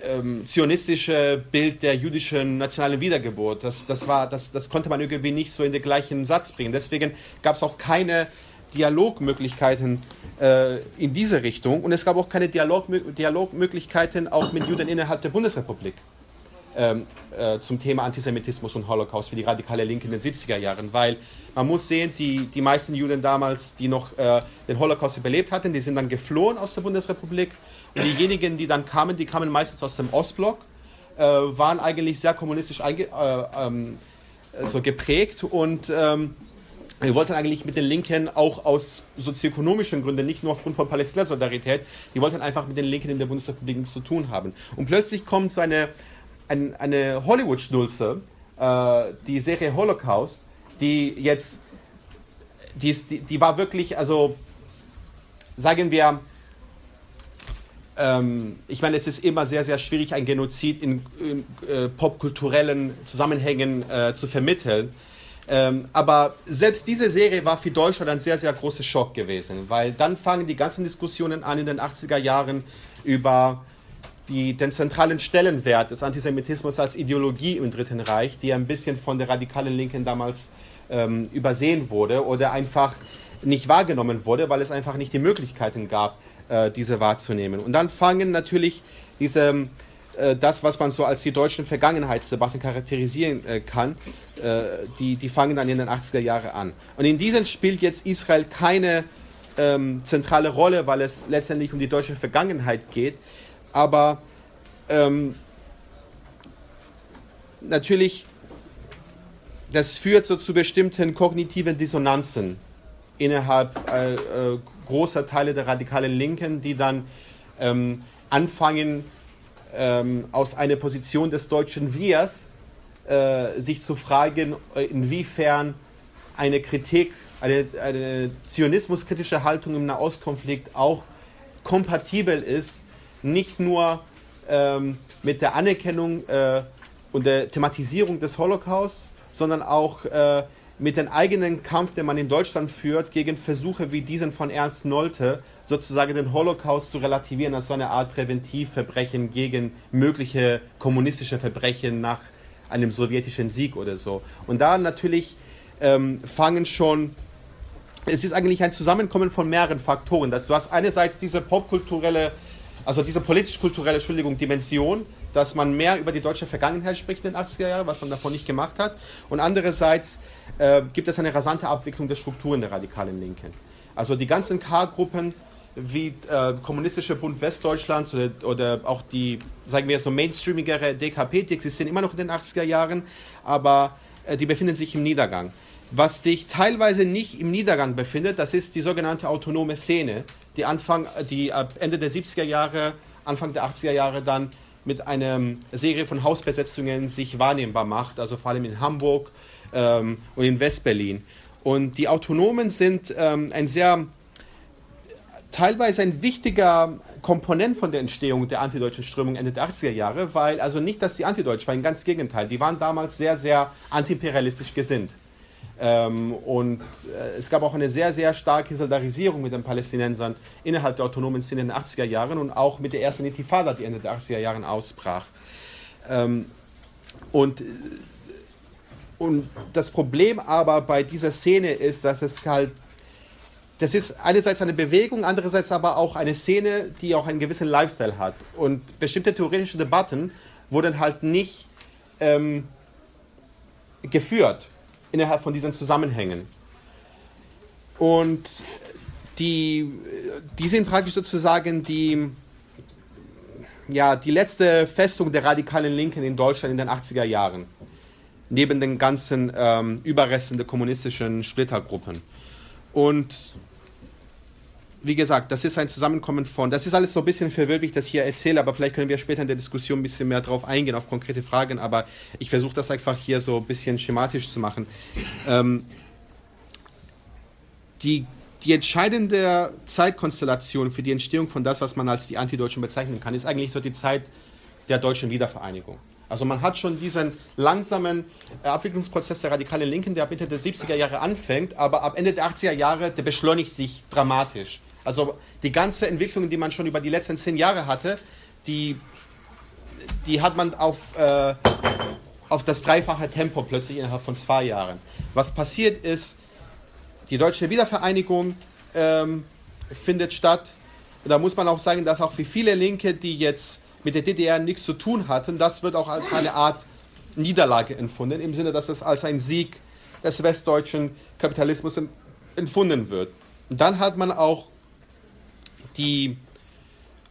ähm, zionistische Bild der jüdischen nationalen Wiedergeburt. Das, das, war, das, das konnte man irgendwie nicht so in den gleichen Satz bringen. Deswegen gab es auch keine Dialogmöglichkeiten äh, in diese Richtung und es gab auch keine Dialog, Dialogmöglichkeiten auch mit Juden innerhalb der Bundesrepublik. Ähm, äh, zum Thema Antisemitismus und Holocaust für die radikale Linke in den 70er Jahren, weil man muss sehen, die, die meisten Juden damals, die noch äh, den Holocaust überlebt hatten, die sind dann geflohen aus der Bundesrepublik und diejenigen, die dann kamen, die kamen meistens aus dem Ostblock, äh, waren eigentlich sehr kommunistisch äh, ähm, so geprägt und ähm, wir wollten eigentlich mit den Linken auch aus sozioökonomischen Gründen, nicht nur aufgrund von Palästina-Solidarität, die wollten einfach mit den Linken in der Bundesrepublik nichts zu tun haben. Und plötzlich kommt so eine, eine, eine Hollywood-Schnulze, äh, die Serie Holocaust, die jetzt, die, ist, die, die war wirklich, also sagen wir, ähm, ich meine, es ist immer sehr, sehr schwierig, ein Genozid in, in äh, popkulturellen Zusammenhängen äh, zu vermitteln. Ähm, aber selbst diese Serie war für Deutschland ein sehr, sehr großer Schock gewesen, weil dann fangen die ganzen Diskussionen an in den 80er Jahren über die, den zentralen Stellenwert des Antisemitismus als Ideologie im Dritten Reich, die ein bisschen von der radikalen Linken damals ähm, übersehen wurde oder einfach nicht wahrgenommen wurde, weil es einfach nicht die Möglichkeiten gab, äh, diese wahrzunehmen. Und dann fangen natürlich diese äh, das, was man so als die deutschen Vergangenheitsdebatten charakterisieren äh, kann, äh, die, die fangen dann in den 80er Jahren an. Und in diesen spielt jetzt Israel keine ähm, zentrale Rolle, weil es letztendlich um die deutsche Vergangenheit geht. Aber ähm, natürlich, das führt so zu bestimmten kognitiven Dissonanzen innerhalb äh, äh, großer Teile der radikalen Linken, die dann ähm, anfangen, ähm, aus einer Position des deutschen Wirs äh, sich zu fragen, äh, inwiefern eine Kritik, eine, eine zionismuskritische Haltung im Nahostkonflikt auch kompatibel ist, nicht nur ähm, mit der Anerkennung äh, und der Thematisierung des Holocaust, sondern auch äh, mit dem eigenen Kampf, den man in Deutschland führt, gegen Versuche wie diesen von Ernst Nolte, sozusagen den Holocaust zu relativieren als so eine Art Präventivverbrechen gegen mögliche kommunistische Verbrechen nach einem sowjetischen Sieg oder so. Und da natürlich ähm, fangen schon, es ist eigentlich ein Zusammenkommen von mehreren Faktoren. Du hast einerseits diese popkulturelle, also diese politisch-kulturelle, Entschuldigung, Dimension, dass man mehr über die deutsche Vergangenheit spricht in den 80er Jahren, was man davon nicht gemacht hat. Und andererseits äh, gibt es eine rasante Abwicklung der Strukturen der radikalen Linken. Also die ganzen K-Gruppen wie äh, Kommunistische Bund Westdeutschlands oder, oder auch die, sagen wir so mainstreamigere DKP, die existieren immer noch in den 80er Jahren, aber äh, die befinden sich im Niedergang. Was sich teilweise nicht im Niedergang befindet, das ist die sogenannte autonome Szene, die, Anfang, die ab Ende der 70er Jahre, Anfang der 80er Jahre dann mit einer Serie von Hausbesetzungen sich wahrnehmbar macht, also vor allem in Hamburg ähm, und in Westberlin. Und die Autonomen sind ähm, ein sehr teilweise ein wichtiger Komponent von der Entstehung der antideutschen Strömung Ende der 80er Jahre, weil also nicht, dass die antideutsch waren, ganz Gegenteil, die waren damals sehr, sehr antiimperialistisch gesinnt. Ähm, und äh, es gab auch eine sehr, sehr starke Solidarisierung mit den Palästinensern innerhalb der autonomen Szene in den 80er Jahren und auch mit der ersten Intifada, die Ende der 80er Jahre ausbrach. Ähm, und, und das Problem aber bei dieser Szene ist, dass es halt das ist einerseits eine Bewegung, andererseits aber auch eine Szene, die auch einen gewissen Lifestyle hat. Und bestimmte theoretische Debatten wurden halt nicht ähm, geführt innerhalb von diesen Zusammenhängen. Und die, die sind praktisch sozusagen die, ja, die letzte Festung der radikalen Linken in Deutschland in den 80er Jahren. Neben den ganzen ähm, Überresten der kommunistischen Splittergruppen. Und wie gesagt, das ist ein Zusammenkommen von, das ist alles so ein bisschen verwirrt, wie ich das hier erzähle, aber vielleicht können wir später in der Diskussion ein bisschen mehr drauf eingehen, auf konkrete Fragen, aber ich versuche das einfach hier so ein bisschen schematisch zu machen. Ähm, die, die entscheidende Zeitkonstellation für die Entstehung von das, was man als die Antideutschen bezeichnen kann, ist eigentlich so die Zeit der deutschen Wiedervereinigung. Also man hat schon diesen langsamen äh, Abwicklungsprozess der radikalen Linken, der ab Mitte der 70er Jahre anfängt, aber ab Ende der 80er Jahre, der beschleunigt sich dramatisch. Also die ganze Entwicklung, die man schon über die letzten zehn Jahre hatte, die, die hat man auf, äh, auf das dreifache Tempo plötzlich innerhalb von zwei Jahren. Was passiert ist, die deutsche Wiedervereinigung ähm, findet statt. Da muss man auch sagen, dass auch für viele Linke, die jetzt mit der DDR nichts zu tun hatten, das wird auch als eine Art Niederlage empfunden, im Sinne, dass es als ein Sieg des westdeutschen Kapitalismus empfunden wird. Und dann hat man auch die,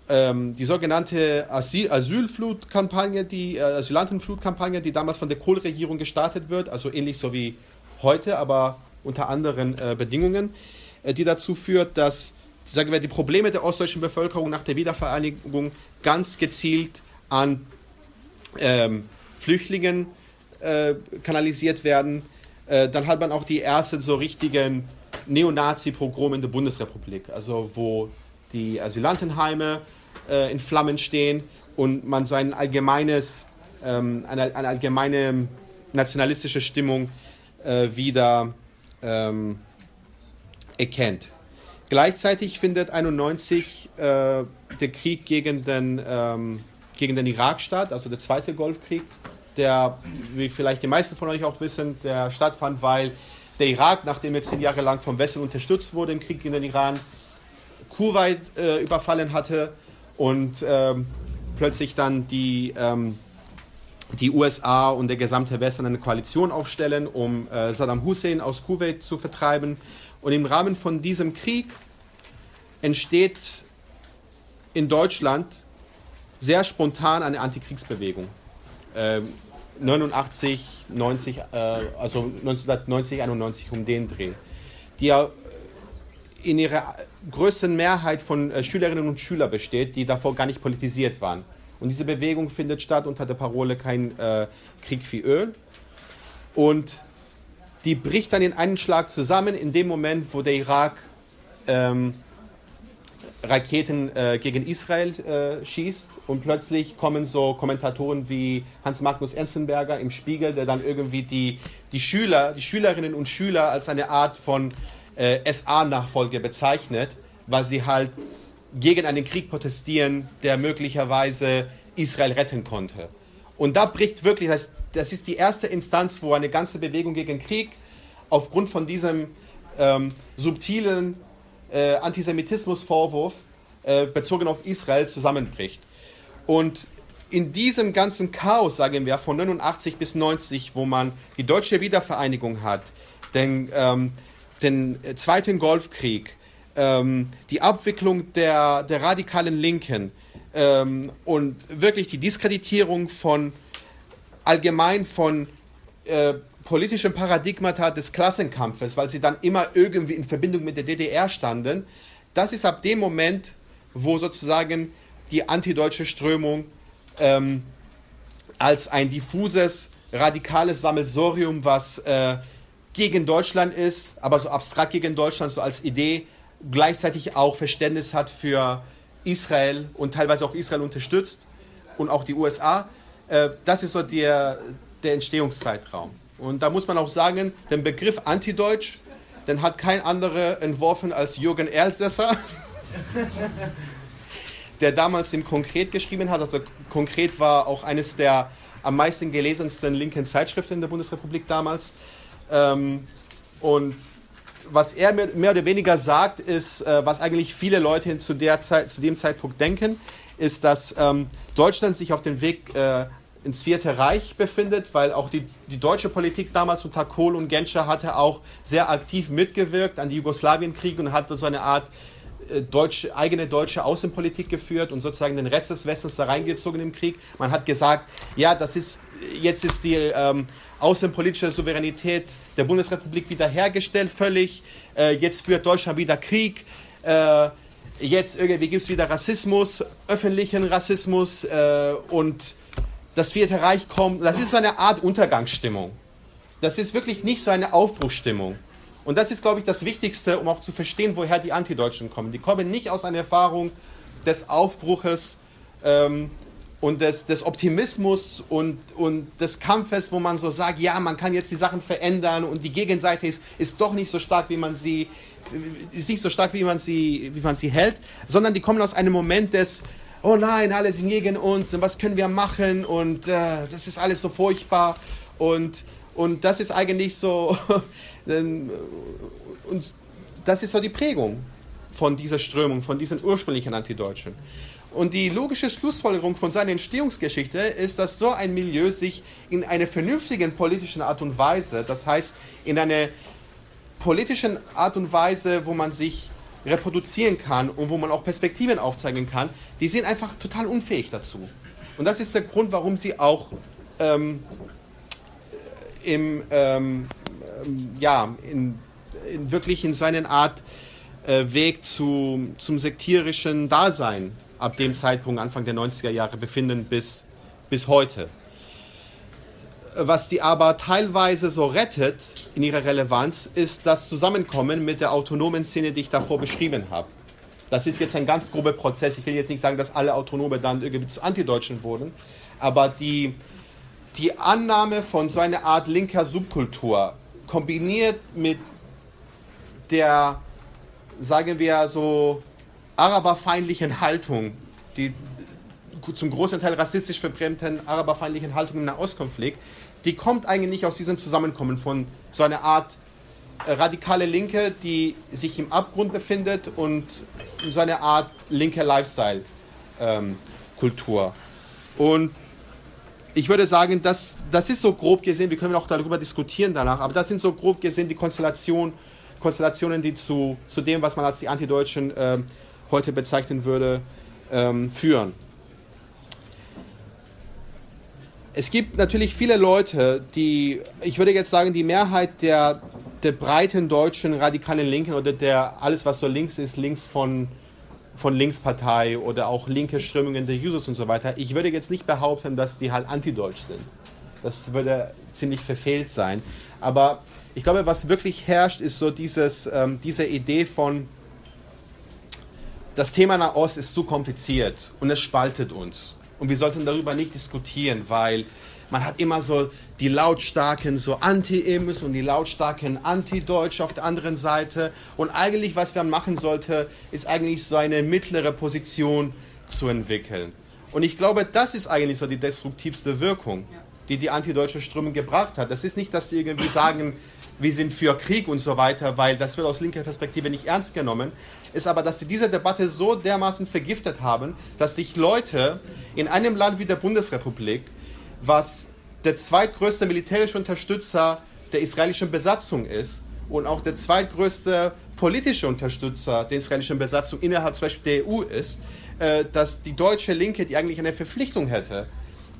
ähm, die sogenannte Asyl Asylflutkampagne, die äh, Asylantenflutkampagne, die damals von der Kohl-Regierung gestartet wird, also ähnlich so wie heute, aber unter anderen äh, Bedingungen, äh, die dazu führt, dass sagen wir, die Probleme der ostdeutschen Bevölkerung nach der Wiedervereinigung ganz gezielt an ähm, Flüchtlingen äh, kanalisiert werden. Äh, dann hat man auch die ersten so richtigen Neonazi-Pogrome in der Bundesrepublik, also wo die Asylantenheime äh, in Flammen stehen und man so ein allgemeines, ähm, eine, eine, allgemeine nationalistische Stimmung äh, wieder ähm, erkennt. Gleichzeitig findet 1991 äh, der Krieg gegen den, ähm, gegen den Irak statt, also der zweite Golfkrieg, der, wie vielleicht die meisten von euch auch wissen, der stattfand, weil der Irak, nachdem er zehn Jahre lang vom Westen unterstützt wurde im Krieg gegen den Iran, Kuwait äh, überfallen hatte und ähm, plötzlich dann die, ähm, die USA und der gesamte Westen eine Koalition aufstellen, um äh, Saddam Hussein aus Kuwait zu vertreiben. Und im Rahmen von diesem Krieg entsteht in Deutschland sehr spontan eine Antikriegsbewegung. Ähm, 89, 90, äh, also 1990, 91 um den Dreh, die ja in ihrer größten Mehrheit von äh, Schülerinnen und Schülern besteht, die davor gar nicht politisiert waren. Und diese Bewegung findet statt unter der Parole kein äh, Krieg wie Öl. Und die bricht dann in einen Schlag zusammen in dem Moment, wo der Irak ähm, Raketen äh, gegen Israel äh, schießt und plötzlich kommen so Kommentatoren wie Hans Magnus Ernstenberger im Spiegel, der dann irgendwie die, die Schüler, die Schülerinnen und Schüler als eine Art von äh, SA-Nachfolge bezeichnet, weil sie halt gegen einen Krieg protestieren, der möglicherweise Israel retten konnte. Und da bricht wirklich, das, das ist die erste Instanz, wo eine ganze Bewegung gegen Krieg aufgrund von diesem ähm, subtilen äh, Antisemitismusvorwurf äh, bezogen auf Israel zusammenbricht. Und in diesem ganzen Chaos, sagen wir, von 89 bis 90, wo man die deutsche Wiedervereinigung hat, den, ähm, den Zweiten Golfkrieg, ähm, die Abwicklung der, der radikalen Linken ähm, und wirklich die Diskreditierung von allgemein von äh, politischen Paradigmata des Klassenkampfes, weil sie dann immer irgendwie in Verbindung mit der DDR standen, das ist ab dem Moment, wo sozusagen die antideutsche Strömung ähm, als ein diffuses, radikales Sammelsorium, was äh, gegen Deutschland ist, aber so abstrakt gegen Deutschland, so als Idee, gleichzeitig auch Verständnis hat für Israel und teilweise auch Israel unterstützt und auch die USA. Äh, das ist so der, der Entstehungszeitraum. Und da muss man auch sagen, den Begriff Antideutsch, den hat kein anderer entworfen als Jürgen Elsässer, der damals den Konkret geschrieben hat. Also Konkret war auch eines der am meisten gelesensten linken Zeitschriften in der Bundesrepublik damals. Ähm, und was er mehr oder weniger sagt, ist, äh, was eigentlich viele Leute zu, der Zeit, zu dem Zeitpunkt denken, ist, dass ähm, Deutschland sich auf dem Weg äh, ins Vierte Reich befindet, weil auch die, die deutsche Politik damals unter Kohl und Genscher hatte auch sehr aktiv mitgewirkt an die Jugoslawienkriege und hatte so eine Art äh, deutsche, eigene deutsche Außenpolitik geführt und sozusagen den Rest des Westens da reingezogen im Krieg. Man hat gesagt, ja, das ist, jetzt ist die ähm, außenpolitische Souveränität der Bundesrepublik wiederhergestellt, völlig. Äh, jetzt führt Deutschland wieder Krieg. Äh, jetzt irgendwie gibt es wieder Rassismus, öffentlichen Rassismus äh, und das Vierte Reich kommt, das ist so eine Art Untergangsstimmung. Das ist wirklich nicht so eine Aufbruchsstimmung. Und das ist, glaube ich, das Wichtigste, um auch zu verstehen, woher die Antideutschen kommen. Die kommen nicht aus einer Erfahrung des Aufbruches ähm, und des, des Optimismus und, und des Kampfes, wo man so sagt, ja, man kann jetzt die Sachen verändern und die Gegenseite ist, ist doch nicht so stark, wie man sie ist nicht so stark, wie man sie, wie man sie hält, sondern die kommen aus einem Moment des oh nein, alle sind gegen uns und was können wir machen und äh, das ist alles so furchtbar und, und das ist eigentlich so, und das ist so die Prägung von dieser Strömung, von diesen ursprünglichen Antideutschen. Und die logische Schlussfolgerung von seiner Entstehungsgeschichte ist, dass so ein Milieu sich in einer vernünftigen politischen Art und Weise, das heißt in einer politischen Art und Weise, wo man sich reproduzieren kann und wo man auch Perspektiven aufzeigen kann, die sind einfach total unfähig dazu. Und das ist der Grund, warum sie auch ähm, im, ähm, ähm ja, in, in wirklich in seiner Art äh, Weg zu, zum sektierischen Dasein ab dem Zeitpunkt Anfang der 90er Jahre befinden bis, bis heute. Was die aber teilweise so rettet in ihrer Relevanz, ist das Zusammenkommen mit der autonomen Szene, die ich davor beschrieben habe. Das ist jetzt ein ganz grober Prozess. Ich will jetzt nicht sagen, dass alle Autonome dann irgendwie zu Antideutschen wurden, aber die, die Annahme von so einer Art linker Subkultur kombiniert mit der, sagen wir so, araberfeindlichen Haltung, die zum großen Teil rassistisch verbrämten araberfeindlichen Haltung im Nahostkonflikt, die kommt eigentlich aus diesem Zusammenkommen von so einer Art äh, radikale Linke, die sich im Abgrund befindet und so eine Art linke Lifestyle-Kultur. Ähm, und ich würde sagen, das, das ist so grob gesehen, wir können auch darüber diskutieren danach, aber das sind so grob gesehen die Konstellation, Konstellationen, die zu, zu dem, was man als die Antideutschen ähm, heute bezeichnen würde, ähm, führen. Es gibt natürlich viele Leute, die, ich würde jetzt sagen, die Mehrheit der, der breiten deutschen radikalen Linken oder der alles, was so links ist, links von, von Linkspartei oder auch linke Strömungen der Users und so weiter, ich würde jetzt nicht behaupten, dass die halt antideutsch sind. Das würde ziemlich verfehlt sein. Aber ich glaube, was wirklich herrscht, ist so dieses, ähm, diese Idee von, das Thema Nahost ist zu kompliziert und es spaltet uns. Und wir sollten darüber nicht diskutieren, weil man hat immer so die lautstarken so Anti-Ims und die lautstarken Anti-Deutsch auf der anderen Seite. Und eigentlich, was man machen sollte, ist eigentlich so eine mittlere Position zu entwickeln. Und ich glaube, das ist eigentlich so die destruktivste Wirkung, die die antideutsche Strömung gebracht hat. Das ist nicht, dass sie irgendwie sagen, wir sind für Krieg und so weiter, weil das wird aus linker Perspektive nicht ernst genommen, ist aber, dass sie diese Debatte so dermaßen vergiftet haben, dass sich Leute in einem Land wie der Bundesrepublik, was der zweitgrößte militärische Unterstützer der israelischen Besatzung ist und auch der zweitgrößte politische Unterstützer der israelischen Besatzung innerhalb zum Beispiel der EU ist, äh, dass die deutsche Linke, die eigentlich eine Verpflichtung hätte,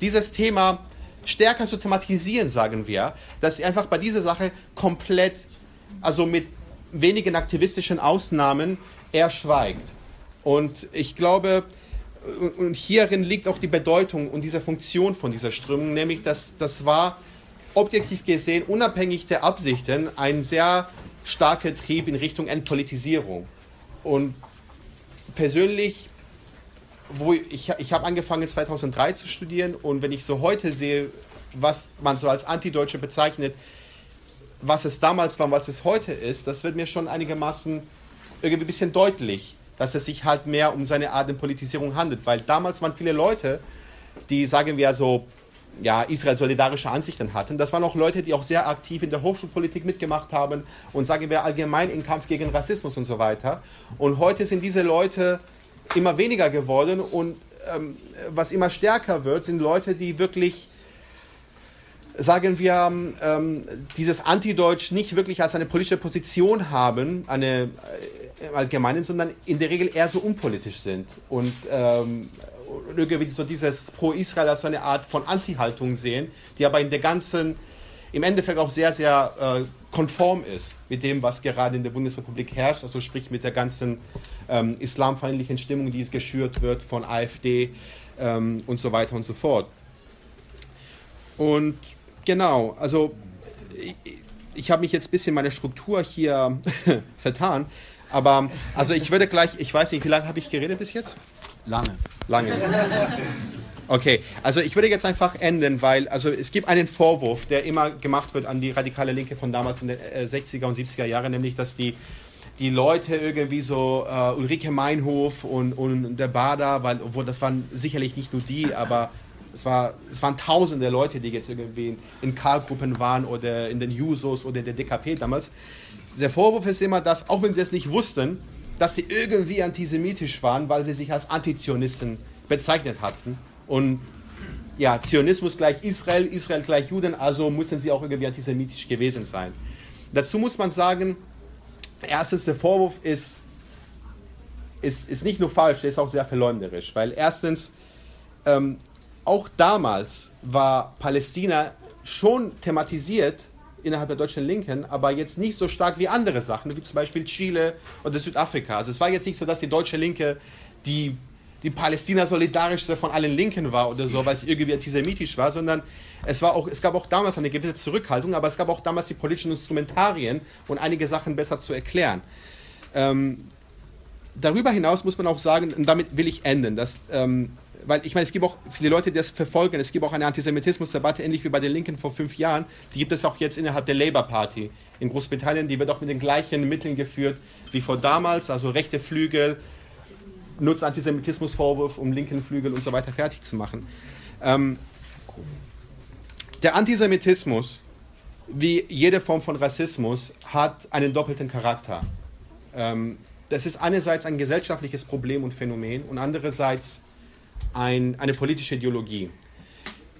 dieses Thema stärker zu thematisieren, sagen wir, dass sie einfach bei dieser Sache komplett, also mit wenigen aktivistischen Ausnahmen, erschweigt. Und ich glaube, und hierin liegt auch die Bedeutung und diese Funktion von dieser Strömung, nämlich dass das war objektiv gesehen, unabhängig der Absichten, ein sehr starker Trieb in Richtung Entpolitisierung. Und persönlich wo ich, ich habe angefangen 2003 zu studieren und wenn ich so heute sehe, was man so als Antideutsche bezeichnet, was es damals war und was es heute ist, das wird mir schon einigermaßen irgendwie ein bisschen deutlich, dass es sich halt mehr um seine Art der Politisierung handelt, weil damals waren viele Leute, die, sagen wir so, ja, Israel-solidarische Ansichten hatten. Das waren auch Leute, die auch sehr aktiv in der Hochschulpolitik mitgemacht haben und, sagen wir, allgemein im Kampf gegen Rassismus und so weiter. Und heute sind diese Leute immer weniger geworden und ähm, was immer stärker wird, sind Leute, die wirklich, sagen wir, ähm, dieses Antideutsch nicht wirklich als eine politische Position haben, eine äh, im Allgemeinen, sondern in der Regel eher so unpolitisch sind. Und ähm, irgendwie so dieses Pro-Israel als so eine Art von Anti-Haltung sehen, die aber in der ganzen, im Endeffekt auch sehr, sehr äh, konform ist mit dem, was gerade in der Bundesrepublik herrscht, also sprich mit der ganzen ähm, islamfeindlichen Stimmung, die geschürt wird von AfD ähm, und so weiter und so fort. Und genau, also ich, ich habe mich jetzt ein bisschen meine Struktur hier vertan, aber also ich würde gleich, ich weiß nicht, wie lange habe ich geredet bis jetzt? Lange. Lange. Okay, also ich würde jetzt einfach enden, weil also es gibt einen Vorwurf, der immer gemacht wird an die radikale Linke von damals in den 60er äh, und 70er Jahren, nämlich dass die die Leute irgendwie so uh, Ulrike Meinhof und, und der Bader, weil obwohl das waren sicherlich nicht nur die, aber es, war, es waren tausende Leute, die jetzt irgendwie in, in Karl-Gruppen waren oder in den Jusos oder der DKP damals. Der Vorwurf ist immer, dass, auch wenn sie es nicht wussten, dass sie irgendwie antisemitisch waren, weil sie sich als Antizionisten bezeichnet hatten. Und ja, Zionismus gleich Israel, Israel gleich Juden, also mussten sie auch irgendwie antisemitisch gewesen sein. Dazu muss man sagen, erstens, der Vorwurf ist, ist, ist nicht nur falsch, der ist auch sehr verleumderisch, weil erstens, ähm, auch damals war Palästina schon thematisiert innerhalb der deutschen Linken, aber jetzt nicht so stark wie andere Sachen, wie zum Beispiel Chile oder Südafrika. Also es war jetzt nicht so, dass die deutsche Linke die, die Palästina-solidarischste von allen Linken war oder so, weil es irgendwie antisemitisch war, sondern es, war auch, es gab auch damals eine gewisse Zurückhaltung, aber es gab auch damals die politischen Instrumentarien und einige Sachen besser zu erklären. Ähm, darüber hinaus muss man auch sagen, und damit will ich enden, dass ähm, weil ich meine, es gibt auch viele Leute, die das verfolgen. Es gibt auch eine Antisemitismusdebatte, ähnlich wie bei den Linken vor fünf Jahren. Die gibt es auch jetzt innerhalb der Labour Party in Großbritannien. Die wird auch mit den gleichen Mitteln geführt wie vor damals. Also rechte Flügel nutzt Antisemitismusvorwurf, um linken Flügel und so weiter fertig zu machen. Ähm, der Antisemitismus, wie jede Form von Rassismus, hat einen doppelten Charakter. Ähm, das ist einerseits ein gesellschaftliches Problem und Phänomen und andererseits ein, eine politische Ideologie.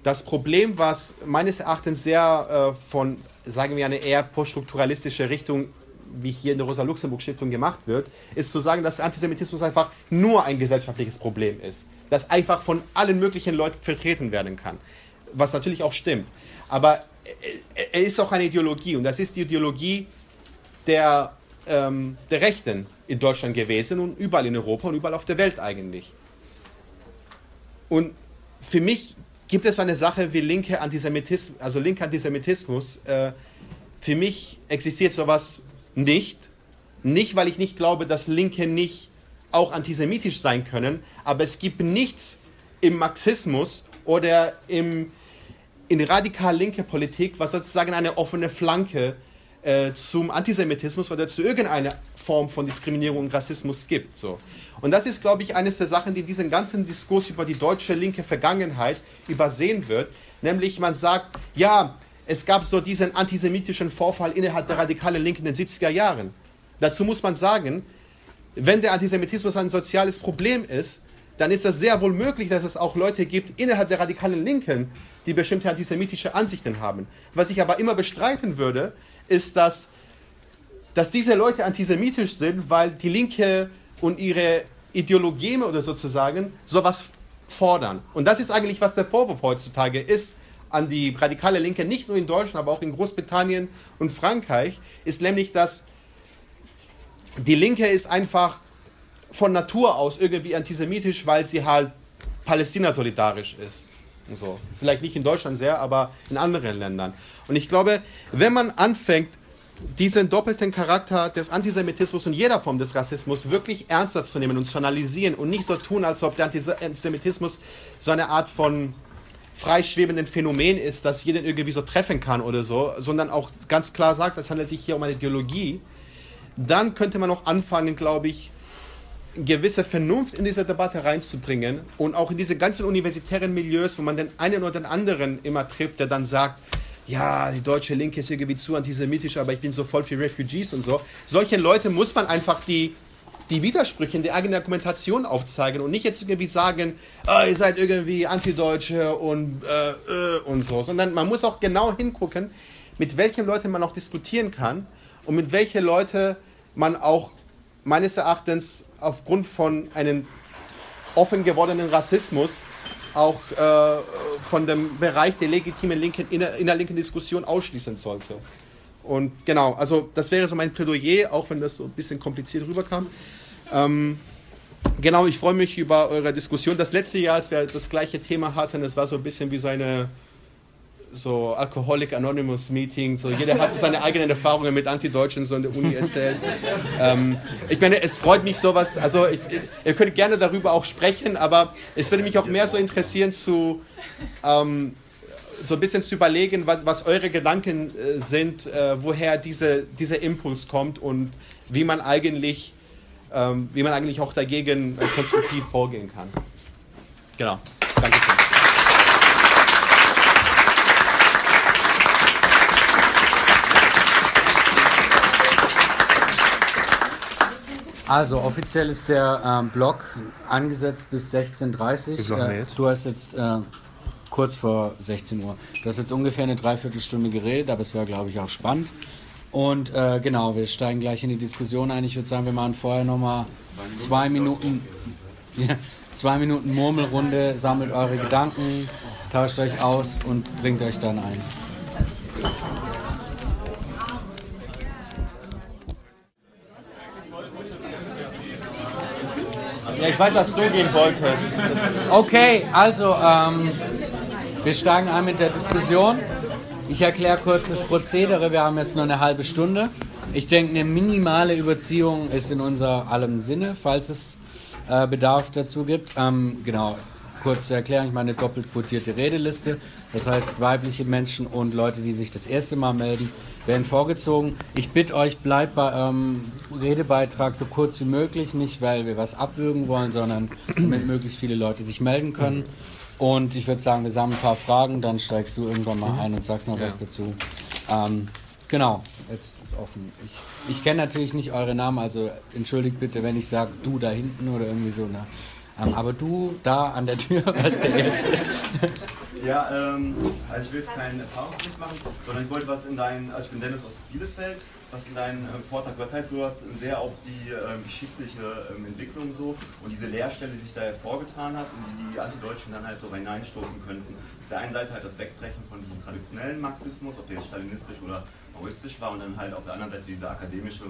Das Problem, was meines Erachtens sehr äh, von, sagen wir, eine eher poststrukturalistische Richtung, wie hier in der Rosa-Luxemburg-Stiftung gemacht wird, ist zu sagen, dass Antisemitismus einfach nur ein gesellschaftliches Problem ist. Das einfach von allen möglichen Leuten vertreten werden kann. Was natürlich auch stimmt. Aber er ist auch eine Ideologie und das ist die Ideologie der, ähm, der Rechten in Deutschland gewesen und überall in Europa und überall auf der Welt eigentlich. Und für mich gibt es eine Sache wie linke Antisemitismus, also linker Antisemitismus. Äh, für mich existiert sowas nicht. Nicht, weil ich nicht glaube, dass Linke nicht auch antisemitisch sein können, aber es gibt nichts im Marxismus oder im, in radikal linke Politik, was sozusagen eine offene Flanke äh, zum Antisemitismus oder zu irgendeiner Form von Diskriminierung und Rassismus gibt. So. Und das ist, glaube ich, eines der Sachen, die diesen ganzen Diskurs über die deutsche linke Vergangenheit übersehen wird. Nämlich man sagt, ja, es gab so diesen antisemitischen Vorfall innerhalb der radikalen Linken in den 70er Jahren. Dazu muss man sagen, wenn der Antisemitismus ein soziales Problem ist, dann ist das sehr wohl möglich, dass es auch Leute gibt innerhalb der radikalen Linken, die bestimmte antisemitische Ansichten haben. Was ich aber immer bestreiten würde, ist, dass, dass diese Leute antisemitisch sind, weil die Linke und ihre Ideologien oder sozusagen sowas fordern. Und das ist eigentlich, was der Vorwurf heutzutage ist an die radikale Linke, nicht nur in Deutschland, aber auch in Großbritannien und Frankreich, ist nämlich, dass die Linke ist einfach von Natur aus irgendwie antisemitisch, weil sie halt Palästina solidarisch ist. So. Vielleicht nicht in Deutschland sehr, aber in anderen Ländern. Und ich glaube, wenn man anfängt, diesen doppelten Charakter des Antisemitismus und jeder Form des Rassismus wirklich ernster zu nehmen und zu analysieren und nicht so tun, als ob der Antisemitismus so eine Art von freischwebenden Phänomen ist, das jeden irgendwie so treffen kann oder so, sondern auch ganz klar sagt, es handelt sich hier um eine Ideologie, dann könnte man auch anfangen, glaube ich, gewisse Vernunft in diese Debatte reinzubringen und auch in diese ganzen universitären Milieus, wo man den einen oder den anderen immer trifft, der dann sagt, ja, die deutsche Linke ist irgendwie zu antisemitisch, aber ich bin so voll für Refugees und so. Solchen Leuten muss man einfach die, die Widersprüche in der eigenen Argumentation aufzeigen und nicht jetzt irgendwie sagen, oh, ihr seid irgendwie Antideutsche und, äh, äh, und so, sondern man muss auch genau hingucken, mit welchen Leuten man auch diskutieren kann und mit welchen Leuten man auch meines Erachtens aufgrund von einem offen gewordenen Rassismus auch äh, von dem Bereich der legitimen linken, inner, innerlinken Diskussion ausschließen sollte. Und genau, also das wäre so mein Plädoyer, auch wenn das so ein bisschen kompliziert rüberkam. Ähm, genau, ich freue mich über eure Diskussion. Das letzte Jahr, als wir das gleiche Thema hatten, das war so ein bisschen wie so eine so Alcoholic Anonymous Meeting, so jeder hat seine eigenen Erfahrungen mit Antideutschen so in der Uni erzählt. ähm, ich meine, es freut mich sowas, also ich, ihr könnt gerne darüber auch sprechen, aber es würde mich auch mehr so interessieren zu ähm, so ein bisschen zu überlegen, was, was eure Gedanken äh, sind, äh, woher diese, dieser Impuls kommt und wie man eigentlich, ähm, wie man eigentlich auch dagegen äh, konstruktiv vorgehen kann. Genau. Dankeschön. Also offiziell ist der ähm, Blog angesetzt bis 16.30 Uhr. Äh, du hast jetzt äh, kurz vor 16 Uhr. Du hast jetzt ungefähr eine Dreiviertelstunde geredet, aber es war, glaube ich, auch spannend. Und äh, genau, wir steigen gleich in die Diskussion ein. Ich würde sagen, wir machen vorher nochmal zwei Minuten, zwei Minuten Murmelrunde, sammelt eure Gedanken, tauscht euch aus und bringt euch dann ein. Ja, ich weiß, dass du gehen wolltest. Okay, also ähm, wir steigen ein mit der Diskussion. Ich erkläre kurz das Prozedere. Wir haben jetzt nur eine halbe Stunde. Ich denke, eine minimale Überziehung ist in unser allem Sinne, falls es äh, Bedarf dazu gibt. Ähm, genau, kurz zu erklären, ich meine doppelt quotierte Redeliste. Das heißt, weibliche Menschen und Leute, die sich das erste Mal melden, werden vorgezogen. Ich bitte euch, bleibt bei eurem Redebeitrag so kurz wie möglich, nicht weil wir was abwürgen wollen, sondern damit möglichst viele Leute sich melden können. Und ich würde sagen, wir sammeln ein paar Fragen, dann steigst du irgendwann mal ein und sagst noch ja. was dazu. Ähm, genau, jetzt ist offen. Ich, ich kenne natürlich nicht eure Namen, also entschuldigt bitte, wenn ich sage, du da hinten oder irgendwie so. Ne? Ähm, aber du da an der Tür warst der Erste. Ja, ähm, also ich will jetzt keinen Erfahrungsbericht machen, sondern ich wollte was in deinen, also ich bin Dennis aus Bielefeld, was in deinen äh, Vortrag, hast halt sowas sehr auf die äh, geschichtliche ähm, Entwicklung so und diese Leerstelle, die sich da hervorgetan hat und die die Antideutschen dann halt so hineinstoßen könnten. Auf der einen Seite halt das Wegbrechen von diesem traditionellen Marxismus, ob der jetzt stalinistisch oder maoistisch war und dann halt auf der anderen Seite diese akademische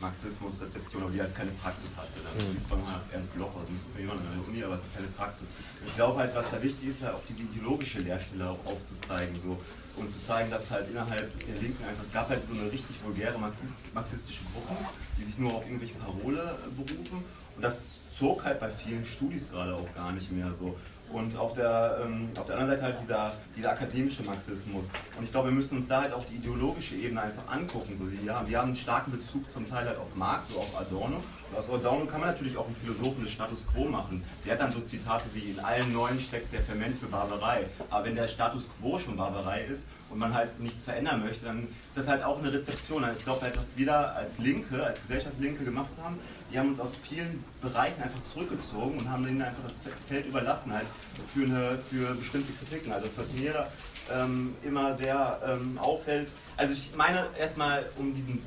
Marxismus-Rezeption, aber die halt keine Praxis hatte. Dann liest man halt Ernst Bloch, also müsste man an der Uni, aber keine Praxis. Ich glaube halt, was da wichtig ist, halt auch diese ideologische Leerstelle auch aufzuzeigen. So und zu zeigen, dass halt innerhalb der Linken einfach, es gab halt so eine richtig vulgäre Marxist, marxistische Gruppe, die sich nur auf irgendwelche Parole berufen und das zog halt bei vielen Studis gerade auch gar nicht mehr so. Und auf der, ähm, auf der anderen Seite halt dieser, dieser akademische Marxismus. Und ich glaube, wir müssen uns da halt auch die ideologische Ebene einfach angucken. So, wir haben einen starken Bezug zum Teil halt auf Marx, so auf Adorno. Aus Adorno kann man natürlich auch einen Philosophen des Status quo machen. Der hat dann so Zitate wie, in allen Neuen steckt der Ferment für Barbarei. Aber wenn der Status quo schon Barbarei ist, und man halt nichts verändern möchte, dann ist das halt auch eine Rezeption. Also ich glaube halt, was wir da als Linke, als Gesellschaftslinke gemacht haben, die haben uns aus vielen Bereichen einfach zurückgezogen und haben ihnen einfach das Feld überlassen halt für, eine, für bestimmte Kritiken. Also das, was mir ähm, immer sehr ähm, auffällt, also ich meine erstmal, um diesen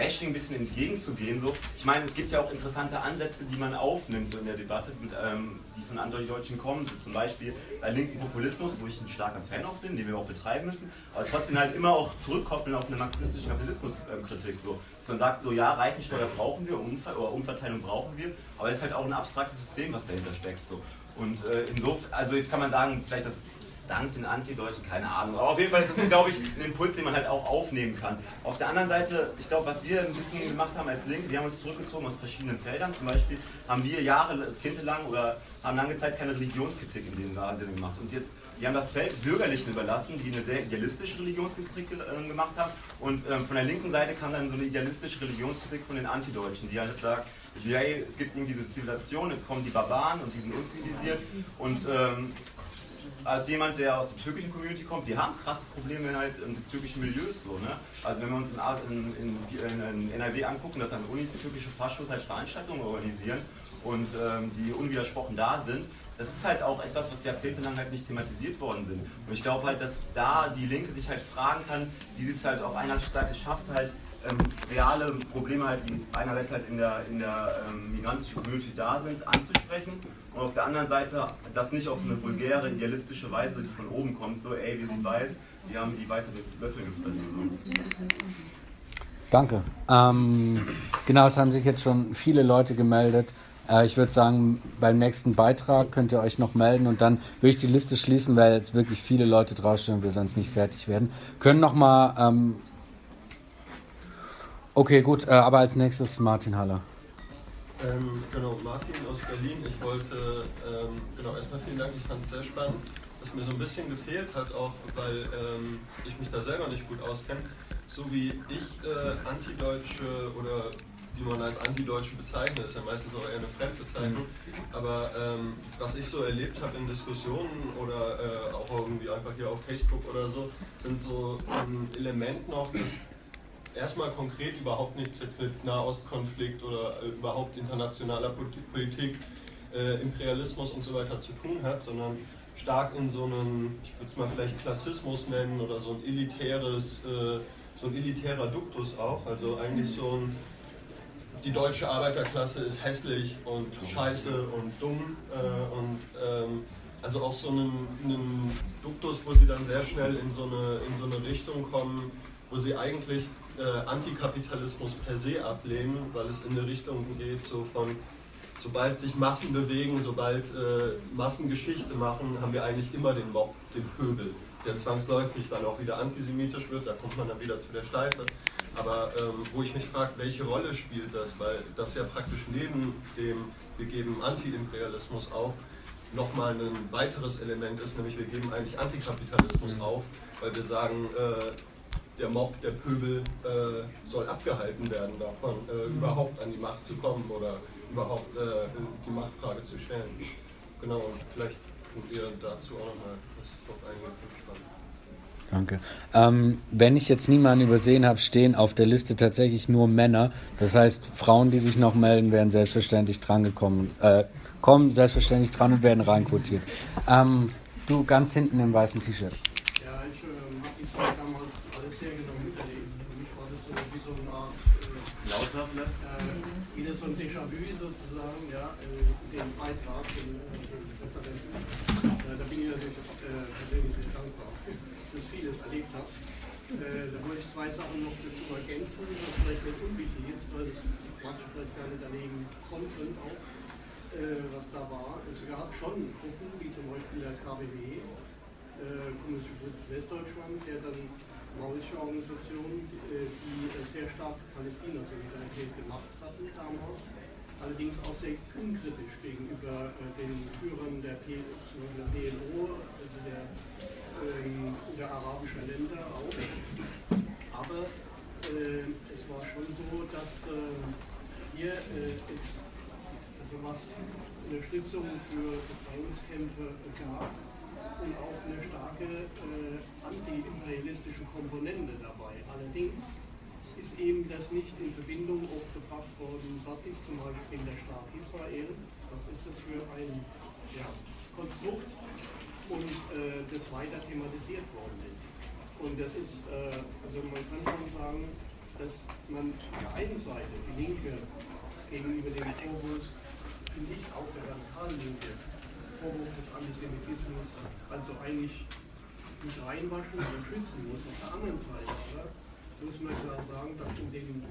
Bashing ein bisschen entgegenzugehen. So. Ich meine, es gibt ja auch interessante Ansätze, die man aufnimmt so in der Debatte, mit, ähm, die von anderen Deutschen kommen. So zum Beispiel bei linken Populismus, wo ich ein starker Fan auch bin, den wir auch betreiben müssen, aber trotzdem halt immer auch zurückkoppeln auf eine marxistische Kapitalismuskritik. So. Dass man sagt, so ja, Reichensteuer brauchen wir, Umver oder Umverteilung brauchen wir, aber es ist halt auch ein abstraktes System, was dahinter steckt. So. Und äh, insofern, also jetzt kann man sagen, vielleicht das dank den Antideutschen, keine Ahnung. Aber auf jeden Fall ist das, glaube ich, ein Impuls, den man halt auch aufnehmen kann. Auf der anderen Seite, ich glaube, was wir ein bisschen gemacht haben als Link, wir haben uns zurückgezogen aus verschiedenen Feldern. Zum Beispiel haben wir Jahre, Jahrzehnte oder haben lange Zeit keine Religionskritik in dem Sinne gemacht. Und jetzt die haben das Feld Bürgerlichen überlassen, die eine sehr idealistische Religionskritik äh, gemacht haben. Und ähm, von der linken Seite kam dann so eine idealistische Religionskritik von den Antideutschen, die halt sagt, hey, es gibt irgendwie diese Zivilisation, jetzt kommen die Barbaren und die sind unzivilisiert. Und ähm, als jemand, der aus der türkischen Community kommt, wir haben krasse Probleme halt des türkischen Milieus so, ne? Also wenn wir uns in, in, in, in NRW angucken, dass an Unis türkische Faschos halt Veranstaltungen organisieren und ähm, die unwidersprochen da sind, das ist halt auch etwas, was jahrzehntelang halt nicht thematisiert worden sind. Und ich glaube halt, dass da die Linke sich halt fragen kann, wie sie es halt auf einer Seite schafft, halt reale Probleme halt, die einerseits halt in der, in der ähm, migrantischen Community da sind, anzusprechen und auf der anderen Seite das nicht auf eine vulgäre, idealistische Weise, die von oben kommt, so ey, wir sind weiß, wir haben die weiße Löffel gefressen. Danke. Ähm, genau, es haben sich jetzt schon viele Leute gemeldet. Äh, ich würde sagen, beim nächsten Beitrag könnt ihr euch noch melden und dann würde ich die Liste schließen, weil jetzt wirklich viele Leute draufstehen und wir sonst nicht fertig werden. Können noch mal. Ähm okay, gut, äh, aber als nächstes Martin Haller. Ähm, genau, Martin aus Berlin. Ich wollte, ähm, genau, erstmal vielen Dank, ich fand es sehr spannend. Was mir so ein bisschen gefehlt hat, auch weil ähm, ich mich da selber nicht gut auskenne, so wie ich äh, Antideutsche oder die man als Antideutsche bezeichnet, ist ja meistens auch eher eine Fremdbezeichnung. Mhm. Aber ähm, was ich so erlebt habe in Diskussionen oder äh, auch irgendwie einfach hier auf Facebook oder so, sind so ein Element noch, dass erstmal konkret überhaupt nichts jetzt mit Nahostkonflikt oder äh, überhaupt internationaler Politik, äh, Imperialismus und so weiter zu tun hat, sondern stark in so einem, ich würde es mal vielleicht Klassismus nennen oder so ein elitäres, äh, so ein elitärer Duktus auch, also eigentlich so ein die deutsche Arbeiterklasse ist hässlich und scheiße und dumm äh, und ähm, also auch so einen, einen, Duktus, wo sie dann sehr schnell in so eine, in so eine Richtung kommen, wo sie eigentlich äh, Antikapitalismus per se ablehnen, weil es in eine Richtung geht, so von sobald sich Massen bewegen, sobald äh, Massen Geschichte machen, haben wir eigentlich immer den Mob, den Pöbel, der zwangsläufig dann auch wieder antisemitisch wird, da kommt man dann wieder zu der Schleife. Aber ähm, wo ich mich frage, welche Rolle spielt das, weil das ja praktisch neben dem, wir geben Anti-Imperialismus auf, nochmal ein weiteres Element ist, nämlich wir geben eigentlich Antikapitalismus mhm. auf, weil wir sagen, äh, der Mob, der Pöbel äh, soll abgehalten werden davon, äh, mhm. überhaupt an die Macht zu kommen oder überhaupt äh, die Machtfrage zu stellen. Genau, und vielleicht könnt ihr dazu auch nochmal was drauf eingehen. Danke. Ähm, wenn ich jetzt niemanden übersehen habe, stehen auf der Liste tatsächlich nur Männer. Das heißt, Frauen, die sich noch melden, werden selbstverständlich drangekommen, äh, kommen selbstverständlich dran und werden reinquotiert. Ähm, du ganz hinten im weißen T-Shirt. Ja, ich äh, habe die Zeit damals gab schon Gruppen, wie zum Beispiel der KBW, äh, Kommunistische Westdeutschland, der dann maoistische Organisation, äh, die sehr stark Palästina-Solidarität gemacht hatten damals, allerdings auch sehr unkritisch gegenüber äh, den Führern der, P der PLO, also der ähm, der arabischen Länder auch. Aber äh, es war schon so, dass äh, hier äh, es also was Unterstützung für Befreiungskämpfe gab und auch eine starke äh, anti-imperialistische Komponente dabei. Allerdings ist eben das nicht in Verbindung oft gebracht worden, was ist zum Beispiel der Staat Israel, was ist das für ein ja, Konstrukt, und äh, das weiter thematisiert worden ist. Und das ist, äh, also man kann schon sagen, dass man auf der einen Seite die Linke gegenüber dem Vorwurf, ich auch der radikalen Linke, Vorwurf des Antisemitismus, also eigentlich nicht reinwaschen, sondern schützen muss. Auf der anderen Seite oder, muss man klar sagen, dass in den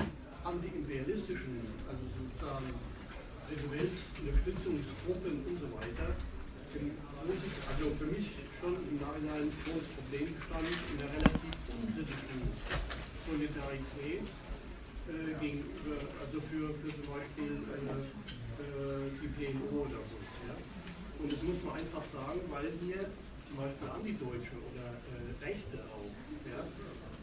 antiimperialistischen, also sozusagen Welt-Unterstützungsgruppen und so weiter, also für mich schon im Nachhinein ein großes Problem stand in der relativ unkritischen Solidarität äh, gegenüber, also für, für zum Beispiel äh, äh, die PLO oder so. Ja? Und das muss man einfach sagen, weil hier zum Beispiel Antideutsche oder äh, Rechte auch, ja,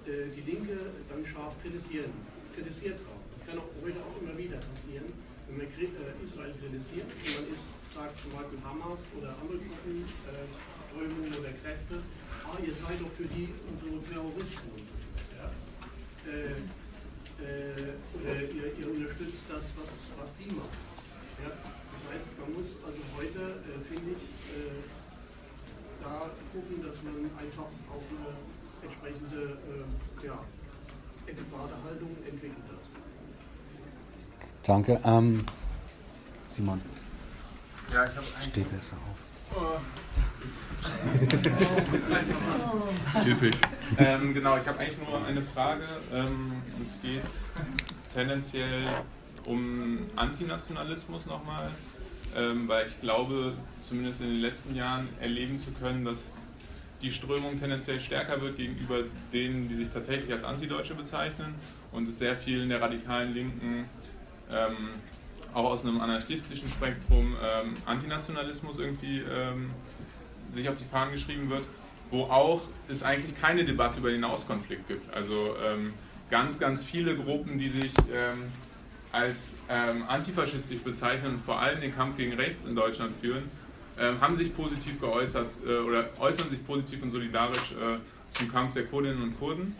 die Linke dann scharf kritisieren, kritisiert haben. Das kann auch heute auch immer wieder passieren, wenn man Israel kritisiert und man ist sagt zum Beispiel Hamas oder andere Gruppen, Strömungen oder Kräfte, ah, ihr seid doch für die unsere Terroristen. Ja? Äh, oder ihr, ihr, unterstützt das, was, was die machen. Ja? Das heißt, man muss also heute, äh, finde ich, äh, da gucken, dass man einfach auch eine entsprechende äh, ja, adäquate Haltung entwickelt hat. Danke. Ähm, Simon. Ja, ich habe Steh besser auf. Oh. Typisch. Ähm, genau, ich habe eigentlich nur eine Frage. Ähm, es geht tendenziell um Antinationalismus nochmal, ähm, weil ich glaube, zumindest in den letzten Jahren erleben zu können, dass die Strömung tendenziell stärker wird gegenüber denen, die sich tatsächlich als Antideutsche bezeichnen und es sehr viel in der radikalen Linken ähm, auch aus einem anarchistischen Spektrum ähm, Antinationalismus irgendwie ähm, sich auf die Fahnen geschrieben wird, wo auch es eigentlich keine Debatte über den Auskonflikt gibt. Also ähm, ganz, ganz viele Gruppen, die sich ähm, als ähm, antifaschistisch bezeichnen und vor allem den Kampf gegen rechts in Deutschland führen, ähm, haben sich positiv geäußert äh, oder äußern sich positiv und solidarisch äh, zum Kampf der Kurdinnen und Kurden.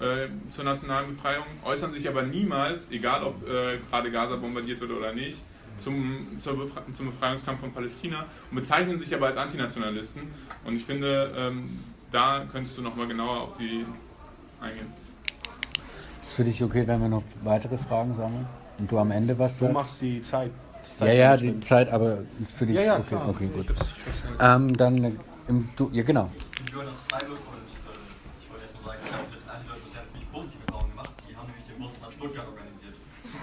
äh, zur nationalen Befreiung, äußern sich aber niemals, egal ob äh, gerade Gaza bombardiert wird oder nicht, zum, Befre zum Befreiungskampf von Palästina und bezeichnen sich aber als Antinationalisten. Und ich finde, ähm, da könntest du nochmal genauer auf die eingehen. Ist für dich okay, wenn wir noch weitere Fragen sammeln? Und du am Ende was sagst? Du machst die Zeit. Ja, ja, die Zeit, aber ist für dich ja, ja, okay. Klar. Okay, gut. Ähm, dann, äh, im, du, ja, genau. Ich gehöre aus Freiburg und äh, ich wollte erst mal sagen, ich habe mit Antideutsch bisher ziemlich positive Erfahrungen gemacht. Die haben nämlich den Bundesland Stuttgart organisiert.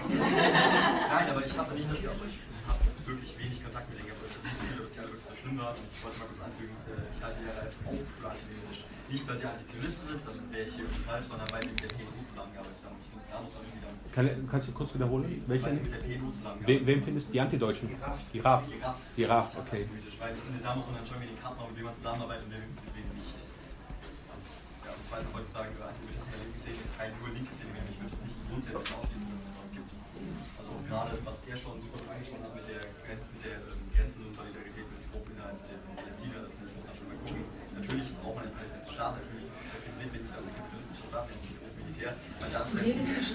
Nein, aber ich hatte nicht das Gefühl, ich habe wirklich wenig Kontakt mit denen gehabt. Ich habe nicht das Gefühl, dass sie alle wirklich so schlimm waren. Ich wollte mal kurz anfügen, äh, ich halte die ja als Hochschule antisemitisch. Nicht, weil sie Antizionisten sind, dann wäre ich hier irgendwie falsch, sondern weil sie mit der PNU zusammengearbeitet haben. Ich finde, da muss man irgendwie dann. Kann, kannst du kurz wiederholen? Welche? Weil zusammengearbeitet Wem, findest du die Antideutschen? Die RAF. Die RAF. Die RAF, okay. Weil ich finde, da muss man dann schon wieder die Karten mit wem man zusammenarbeitet und mit wem nicht. Und, ja, und zweitens wollte ich sagen, Antisemitismus in der linken Szene ist kein nur linke Szene mehr. Ich würde es nicht grundsätzlich ausschließen, dass es was gibt. Also auch gerade, was er schon super angesprochen hat mit der, Grenz, mit der ähm, grenzenlosen Solidarität mit den Gruppen innerhalb der Palästina, das muss man schon mal gucken. Natürlich braucht man einen palästinensischen Staat, natürlich muss es Sinn, wenn es also ein kapitalistischer Staat ist, nicht das Militär. Man darf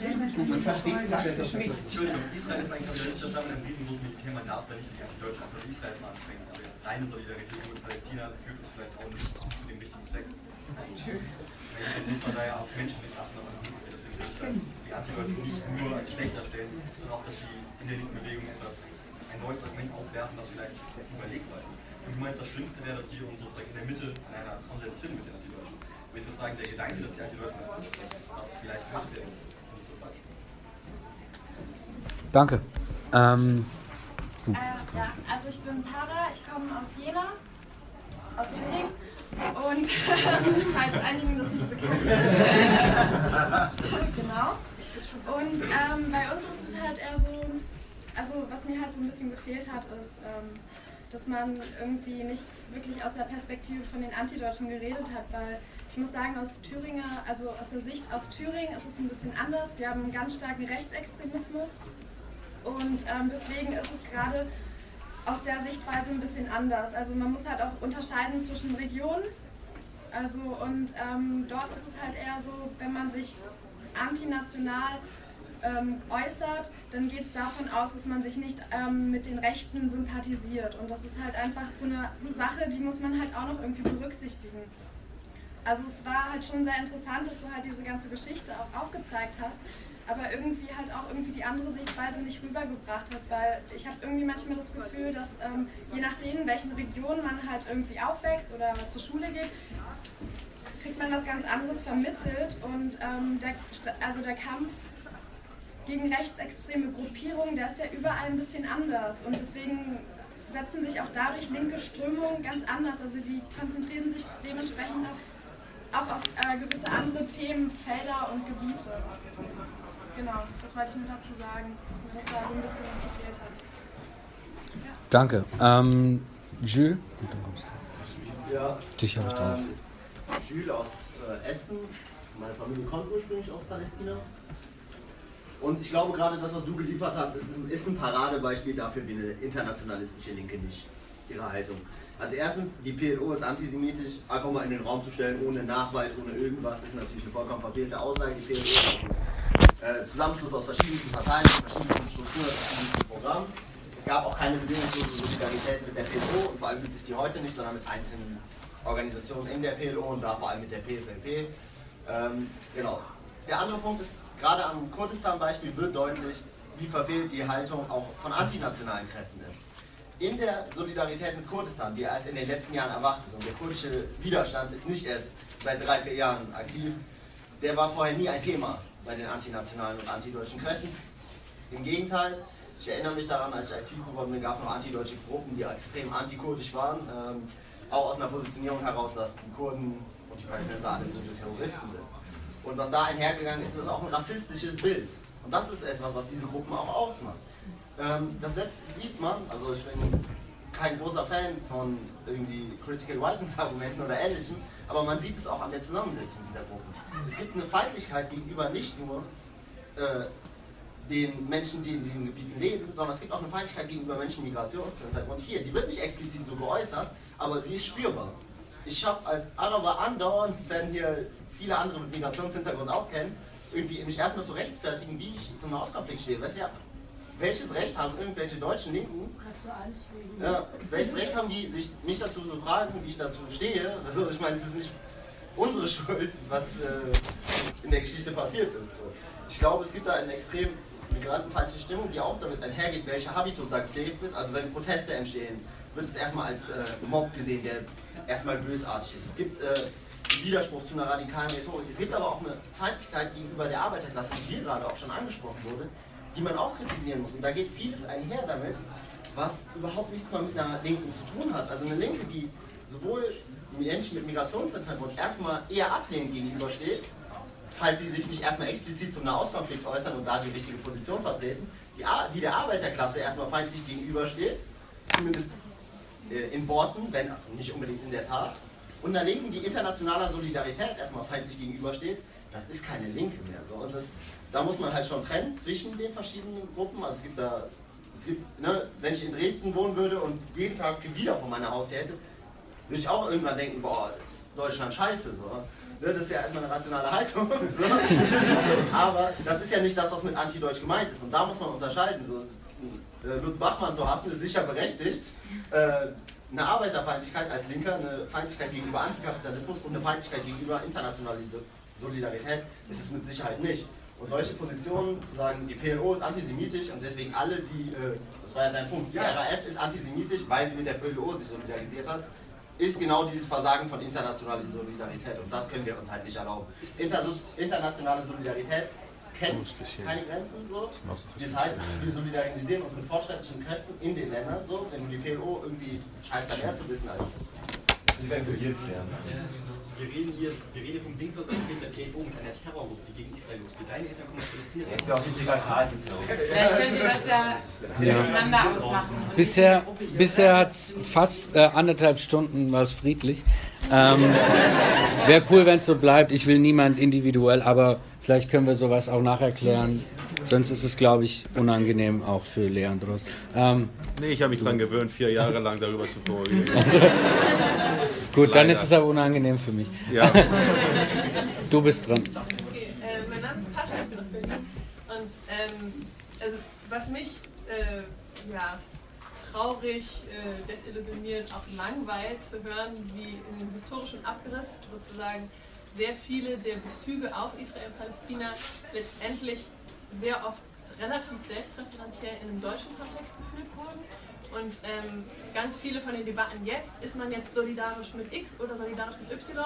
Man versteht das Entschuldigung, Israel ist ein kapitalistischer Staat mit einem riesengroßen Militär, man darf da nicht die Deutschland oder Israel mal anstrengen. Aber jetzt reine Solidarität mit Palästina führt uns vielleicht auch nicht zu dem richtigen Zweck. Also, dann muss man da ja auf Menschenrechte achten, aber deswegen würde ich das, die Antileute nicht nur als schlechter stellen, sondern auch, dass sie in der linken Bewegung etwas, ein neues Argument aufwerfen, was vielleicht überlegbar ist. Und du meinst, das Schlimmste wäre, dass wir uns sozusagen in der Mitte an einer Konsens finden mit den Antideutschen. Aber ich würde sagen, der Gedanke, dass die Antideutschen das ansprechen, was vielleicht gemacht werden muss, ist nicht. Danke. Ähm, Äh, ja, also ich bin Para, ich komme aus Jena, aus Thüringen und falls einigen das nicht bekannt ist. genau. Und ähm, bei uns ist es halt eher so, also was mir halt so ein bisschen gefehlt hat, ist, ähm, dass man irgendwie nicht wirklich aus der Perspektive von den Antideutschen geredet hat, weil ich muss sagen, aus Thüringer, also aus der Sicht aus Thüringen ist es ein bisschen anders. Wir haben einen ganz starken Rechtsextremismus. Und ähm, deswegen ist es gerade aus der Sichtweise ein bisschen anders. Also man muss halt auch unterscheiden zwischen Regionen. Also und ähm, dort ist es halt eher so, wenn man sich antinational ähm, äußert, dann geht es davon aus, dass man sich nicht ähm, mit den Rechten sympathisiert. Und das ist halt einfach so eine Sache, die muss man halt auch noch irgendwie berücksichtigen. Also es war halt schon sehr interessant, dass du halt diese ganze Geschichte auch aufgezeigt hast, aber irgendwie halt auch irgendwie die andere Sichtweise nicht rübergebracht hast, weil ich habe irgendwie manchmal das Gefühl, dass ähm, je nachdem, in welchen Regionen man halt irgendwie aufwächst oder zur Schule geht, kriegt man was ganz anderes vermittelt. Und ähm, der, also der Kampf gegen rechtsextreme Gruppierungen, der ist ja überall ein bisschen anders. Und deswegen setzen sich auch dadurch linke Strömungen ganz anders, also die konzentrieren sich dementsprechend auf, auch auf äh, gewisse andere Themen, Felder und Gebiete. Genau, das wollte ich nur dazu sagen, dass da so ein bisschen was gefehlt hat. Ja. danke. Ähm, Jules? Und dann kommst du. Ja, Dich habe ich drauf. ähm, Jules aus äh, Essen. Meine Familie kommt ursprünglich aus Palästina. Und ich glaube gerade das, was du geliefert hast, ist, ein- ist ein Paradebeispiel dafür, wie eine internationalistische Linke nicht ihre Haltung. Also erstens, die PLO ist antisemitisch, einfach mal in den Raum zu stellen, ohne Nachweis, ohne irgendwas, ist natürlich eine vollkommen verfehlte Aussage. Die PLO ist ein äh, Zusammenschluss aus verschiedensten Parteien, verschiedensten Strukturen, verschiedensten Programmen. Es gab auch keine bedingungslose Solidarität mit der PLO und vor allem gibt es die heute nicht, sondern mit einzelnen Organisationen in der PLO und da vor allem mit der PFLP. Ähm, genau. Der andere Punkt ist, gerade am Kurdistan-Beispiel wird deutlich, wie verfehlt die Haltung auch von antinationalen Kräften ist. In der Solidarität mit Kurdistan, die erst in den letzten Jahren erwacht ist, und der kurdische Widerstand ist nicht erst seit drei, vier Jahren aktiv, der war vorher nie ein Thema bei den antinationalen und antideutschen Kräften. Im Gegenteil, ich erinnere mich daran, als ich aktiv geworden bin, gab es noch antideutsche Gruppen, die extrem antikurdisch waren, ähm, auch aus einer Positionierung heraus, dass die Kurden und die Palästinenser alle böse Terroristen sind. Und was da einhergegangen ist, ist auch ein rassistisches Bild. Und das ist etwas, was diese Gruppen auch ausmacht. Ähm, das setzt, sieht man, also ich bin kein großer Fan von irgendwie Critical Whitens Argumenten oder ähnlichem, aber man sieht es auch an der Zusammensetzung dieser Gruppen. Es gibt eine Feindlichkeit gegenüber nicht nur äh, den Menschen, die in diesen Gebieten leben, sondern es gibt auch eine Feindlichkeit gegenüber Menschen mit Migrationshintergrund hier. Die wird nicht explizit so geäußert, aber sie ist spürbar. Ich habe als Araber andauernd, wenn hier viele andere mit Migrationshintergrund auch kennen, irgendwie mich erstmal zu rechtfertigen, wie ich zum Nahostkonflikt stehe. Weißt du, ja, welches Recht haben irgendwelche deutschen Linken, ja, welches Recht haben die, sich mich dazu zu fragen, wie ich dazu stehe? Also ich meine, es ist nicht unsere Schuld, was äh, in der Geschichte passiert ist. Ich glaube, es gibt da eine extrem migrantenfeindliche Stimmung, die auch damit einhergeht, welcher Habitus da gepflegt wird. Also wenn Proteste entstehen, wird es erstmal als äh, Mob gesehen, der erstmal bösartig ist. Es gibt äh, Widerspruch zu einer radikalen Rhetorik. Es gibt aber auch eine Feindlichkeit gegenüber der Arbeiterklasse, die hier gerade auch schon angesprochen wurde, die man auch kritisieren muss. Und da geht vieles einher damit, was überhaupt nichts mehr mit einer Linken zu tun hat. Also eine Linke, die sowohl Menschen mit Migrationshintergrund erstmal eher ablehnend gegenübersteht, falls sie sich nicht erstmal explizit zum Nahostkonflikt äußern und da die richtige Position vertreten, die, die der Arbeiterklasse erstmal feindlich gegenübersteht, zumindest äh, in Worten, wenn nicht unbedingt in der Tat, und einer Linken, die internationaler Solidarität erstmal feindlich gegenübersteht, das ist keine Linke mehr. So. Und das, da muss man halt schon trennen zwischen den verschiedenen Gruppen. Also es gibt da, es gibt, ne, wenn ich in Dresden wohnen würde und jeden Tag wieder vor meiner Haustür hätte, würde ich auch irgendwann denken, boah, ist Deutschland scheiße. So. Ne, das ist ja erstmal eine rationale Haltung. So. Aber das ist ja nicht das, was mit Anti-Deutsch gemeint ist. Und da muss man unterscheiden. So, äh, Lutz Bachmann zu hassen ist sicher berechtigt. Äh, eine Arbeiterfeindlichkeit als Linker, eine Feindlichkeit gegenüber Antikapitalismus und eine Feindlichkeit gegenüber internationaler Solidarität ist es mit Sicherheit nicht. Und solche Positionen, zu sagen, die PLO ist antisemitisch und deswegen alle, die, äh, das war ja dein Punkt, die RAF ist antisemitisch, weil sie mit der PLO sich solidarisiert hat, ist genau dieses Versagen von internationaler Solidarität. Und das können wir uns halt nicht erlauben. Inter internationale Solidarität kennt keine Grenzen. So. Das heißt, wir solidarisieren uns mit fortschrittlichen Kräften in den Ländern. So. Wenn die PLO irgendwie scheiße da mehr zu wissen als. Wir reden hier, wir reden vom Dings aus der PLO mit einer Terrorgruppe, die gegen Israel losgeht. Deine Eltern kommen aus Palästina. Das ist ja auch die Legalterror. Vielleicht könnt ihr das ja, ja. miteinander ausmachen. Bisher, bisher hat es fast äh, anderthalb Stunden was friedlich. Ähm, Wäre cool, wenn es so bleibt. Ich will niemand individuell, aber vielleicht können wir sowas auch nacherklären. Sonst ist es, glaube ich, unangenehm auch für Leandros. Ähm, nee, ich habe mich daran gewöhnt, vier Jahre lang darüber zu vorreden. Gut, Leider. dann ist es aber unangenehm für mich. Ja. du bist dran. Okay, äh, mein Name ist Pascha, ich bin aus Berlin. Und ähm, also, was mich äh, ja, traurig, äh, desillusioniert, auch langweilt zu hören, wie in dem historischen Abriss sozusagen sehr viele der Bezüge auf Israel und Palästina letztendlich sehr oft relativ selbstreferenziell in einem deutschen Kontext geführt wurden. Und ähm, ganz viele von den Debatten jetzt, ist man jetzt solidarisch mit X oder solidarisch mit Y,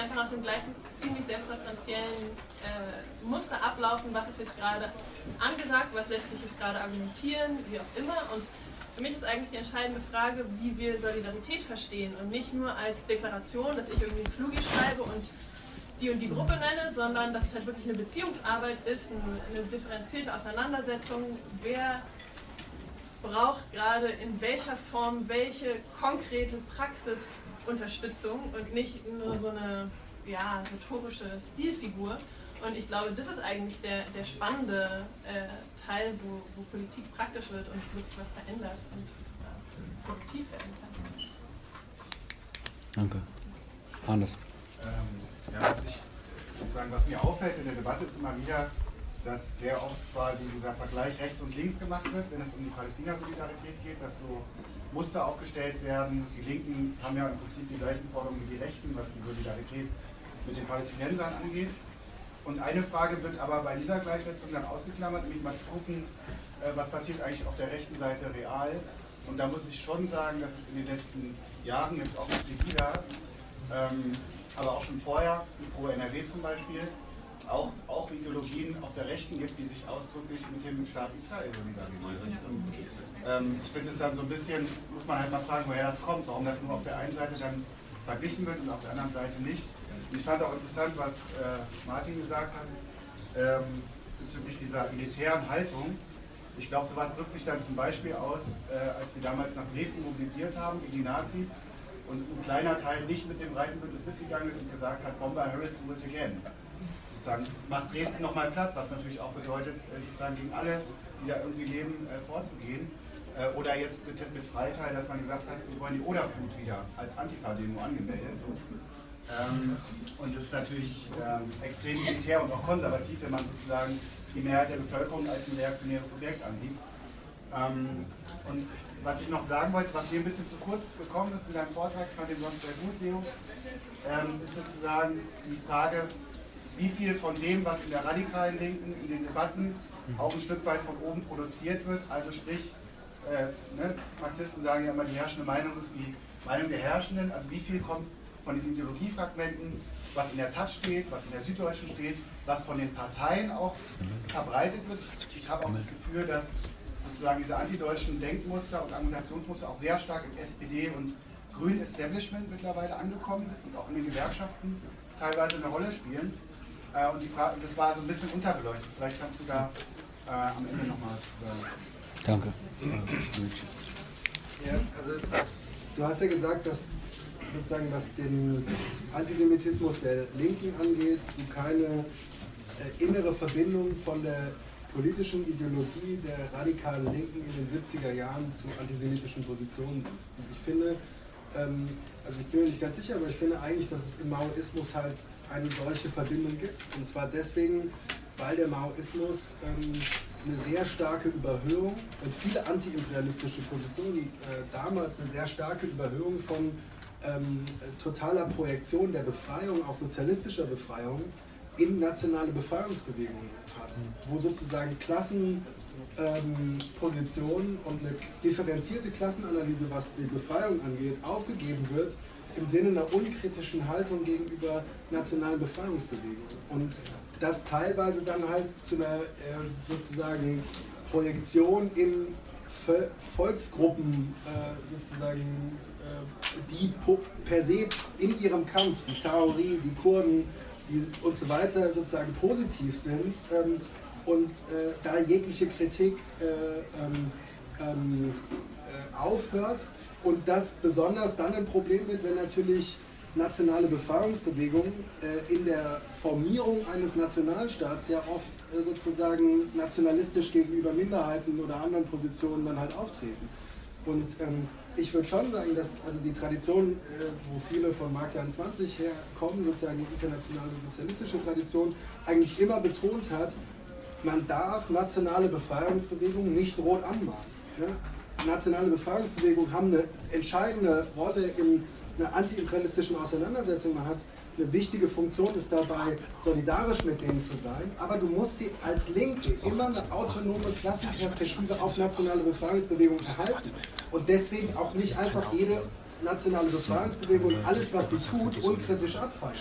einfach nach dem gleichen ziemlich selbstreferenziellen äh, Muster ablaufen, was ist jetzt gerade angesagt, was lässt sich jetzt gerade argumentieren, wie auch immer. Und für mich ist eigentlich die entscheidende Frage, wie wir Solidarität verstehen und nicht nur als Deklaration, dass ich irgendwie Flugi schreibe und die und die Gruppe nenne, sondern dass es halt wirklich eine Beziehungsarbeit ist, eine differenzierte Auseinandersetzung, wer braucht gerade in welcher Form welche konkrete Praxisunterstützung und nicht nur so eine ja, rhetorische Stilfigur. Und ich glaube, das ist eigentlich der, der spannende äh, Teil, wo, wo Politik praktisch wird und wirklich was verändert und äh, produktiv werden kann. Danke. Hannes. Ähm, ja, was, ich, sozusagen, was mir auffällt in der Debatte ist immer wieder, dass sehr oft quasi dieser Vergleich rechts und links gemacht wird, wenn es um die Palästina-Solidarität geht, dass so Muster aufgestellt werden. Die Linken haben ja im Prinzip die gleichen Forderungen wie die Rechten, was die Solidarität mit den Palästinensern angeht. Und eine Frage wird aber bei dieser Gleichsetzung dann ausgeklammert, nämlich mal zu gucken, äh, was passiert eigentlich auf der rechten Seite real. Und da muss ich schon sagen, dass es in den letzten Jahren, jetzt auch mit Pegida, ähm, aber auch schon vorher, Pro NRW zum Beispiel, auch, auch Ideologien auf der Rechten gibt, die sich ausdrücklich mit dem Staat Israel solidarisieren. Ähm, ich finde es dann so ein bisschen, muss man halt mal fragen, woher das kommt, warum das nur auf der einen Seite dann verglichen wird und auf der anderen Seite nicht. Und ich fand auch interessant, was äh, Martin gesagt hat, ähm, bezüglich dieser elitären Haltung. Ich glaube, sowas drückt sich dann zum Beispiel aus, äh, als wir damals nach Dresden mobilisiert haben gegen die Nazis und ein kleiner Teil nicht mit dem Breitenbündnis mitgegangen ist und gesagt hat, Bomber Harris do it again. Sozusagen macht Dresden nochmal platt, was natürlich auch bedeutet, äh, sozusagen gegen alle, die da irgendwie leben, äh, vorzugehen. Äh, oder jetzt mit, mit Freital, dass man gesagt hat, wir wollen die Oderflut wieder als Antifa-Demo angemeldet. So. Ähm, und das ist natürlich ähm, extrem militär und auch konservativ, wenn man sozusagen die Mehrheit der Bevölkerung als ein reaktionäres Objekt ansieht. Ähm, und was ich noch sagen wollte, was mir ein bisschen zu kurz gekommen ist in deinem Vortrag, fand ich sonst sehr gut, Leo, ist sozusagen die Frage, wie viel von dem, was in der radikalen Linken, in den Debatten auch ein Stück weit von oben produziert wird. Also sprich, äh, ne, Marxisten sagen ja immer, die herrschende Meinung ist die Meinung der Herrschenden. Also wie viel kommt von diesen Ideologiefragmenten, was in der Tat steht, was in der Süddeutschen steht, was von den Parteien auch verbreitet wird. Ich habe auch das Gefühl, dass sozusagen diese antideutschen Denkmuster und Argumentationsmuster auch sehr stark im SPD und grünen Establishment mittlerweile angekommen ist und auch in den Gewerkschaften teilweise eine Rolle spielen. Äh, und die Frage, das war so ein bisschen unterbeleuchtet. Vielleicht kannst du da äh, am Ende nochmal sagen. Danke. Ja, also du hast ja gesagt, dass sozusagen was den Antisemitismus der Linken angeht, du keine äh, innere Verbindung von der politischen Ideologie der radikalen Linken in den 70er Jahren zu antisemitischen Positionen siehst. Und ich finde, ähm, also ich bin mir nicht ganz sicher, aber ich finde eigentlich, dass es im Maoismus halt eine solche Verbindung gibt. Und zwar deswegen, weil der Maoismus ähm, eine sehr starke Überhöhung und viele antiimperialistische Positionen, äh, damals eine sehr starke Überhöhung von ähm, totaler Projektion der Befreiung, auch sozialistischer Befreiung, in nationale Befreiungsbewegungen hat, wo sozusagen Klassenpositionen ähm, und eine differenzierte Klassenanalyse, was die Befreiung angeht, aufgegeben wird im Sinne einer unkritischen Haltung gegenüber nationalen Befreiungsbewegungen. Und das teilweise dann halt zu einer äh, sozusagen Projektion in Volksgruppen äh, sozusagen, äh, die per se in ihrem Kampf, die Sauri, die Kurden die und so weiter sozusagen positiv sind ähm, und da jegliche Kritik äh, ähm, ähm, äh, aufhört und das besonders dann ein Problem wird, wenn natürlich nationale Befreiungsbewegungen äh, in der Formierung eines Nationalstaats ja oft äh, sozusagen nationalistisch gegenüber Minderheiten oder anderen Positionen dann halt auftreten. Und ähm, ich würde schon sagen, dass also die Tradition, äh, wo viele von Marx 21 herkommen, sozusagen die internationale sozialistische Tradition, eigentlich immer betont hat, man darf nationale Befreiungsbewegungen nicht rot anmalen. Ja? Nationale Befreiungsbewegungen haben eine entscheidende Rolle in einer antiimperialistischen Auseinandersetzung. Man hat eine wichtige Funktion, ist dabei, solidarisch mit denen zu sein. Aber du musst die als Linke immer eine autonome Klassenperspektive auf nationale Befreiungsbewegungen erhalten. Und deswegen auch nicht einfach jede nationale Befreiungsbewegung alles, was sie tut, unkritisch abfallen.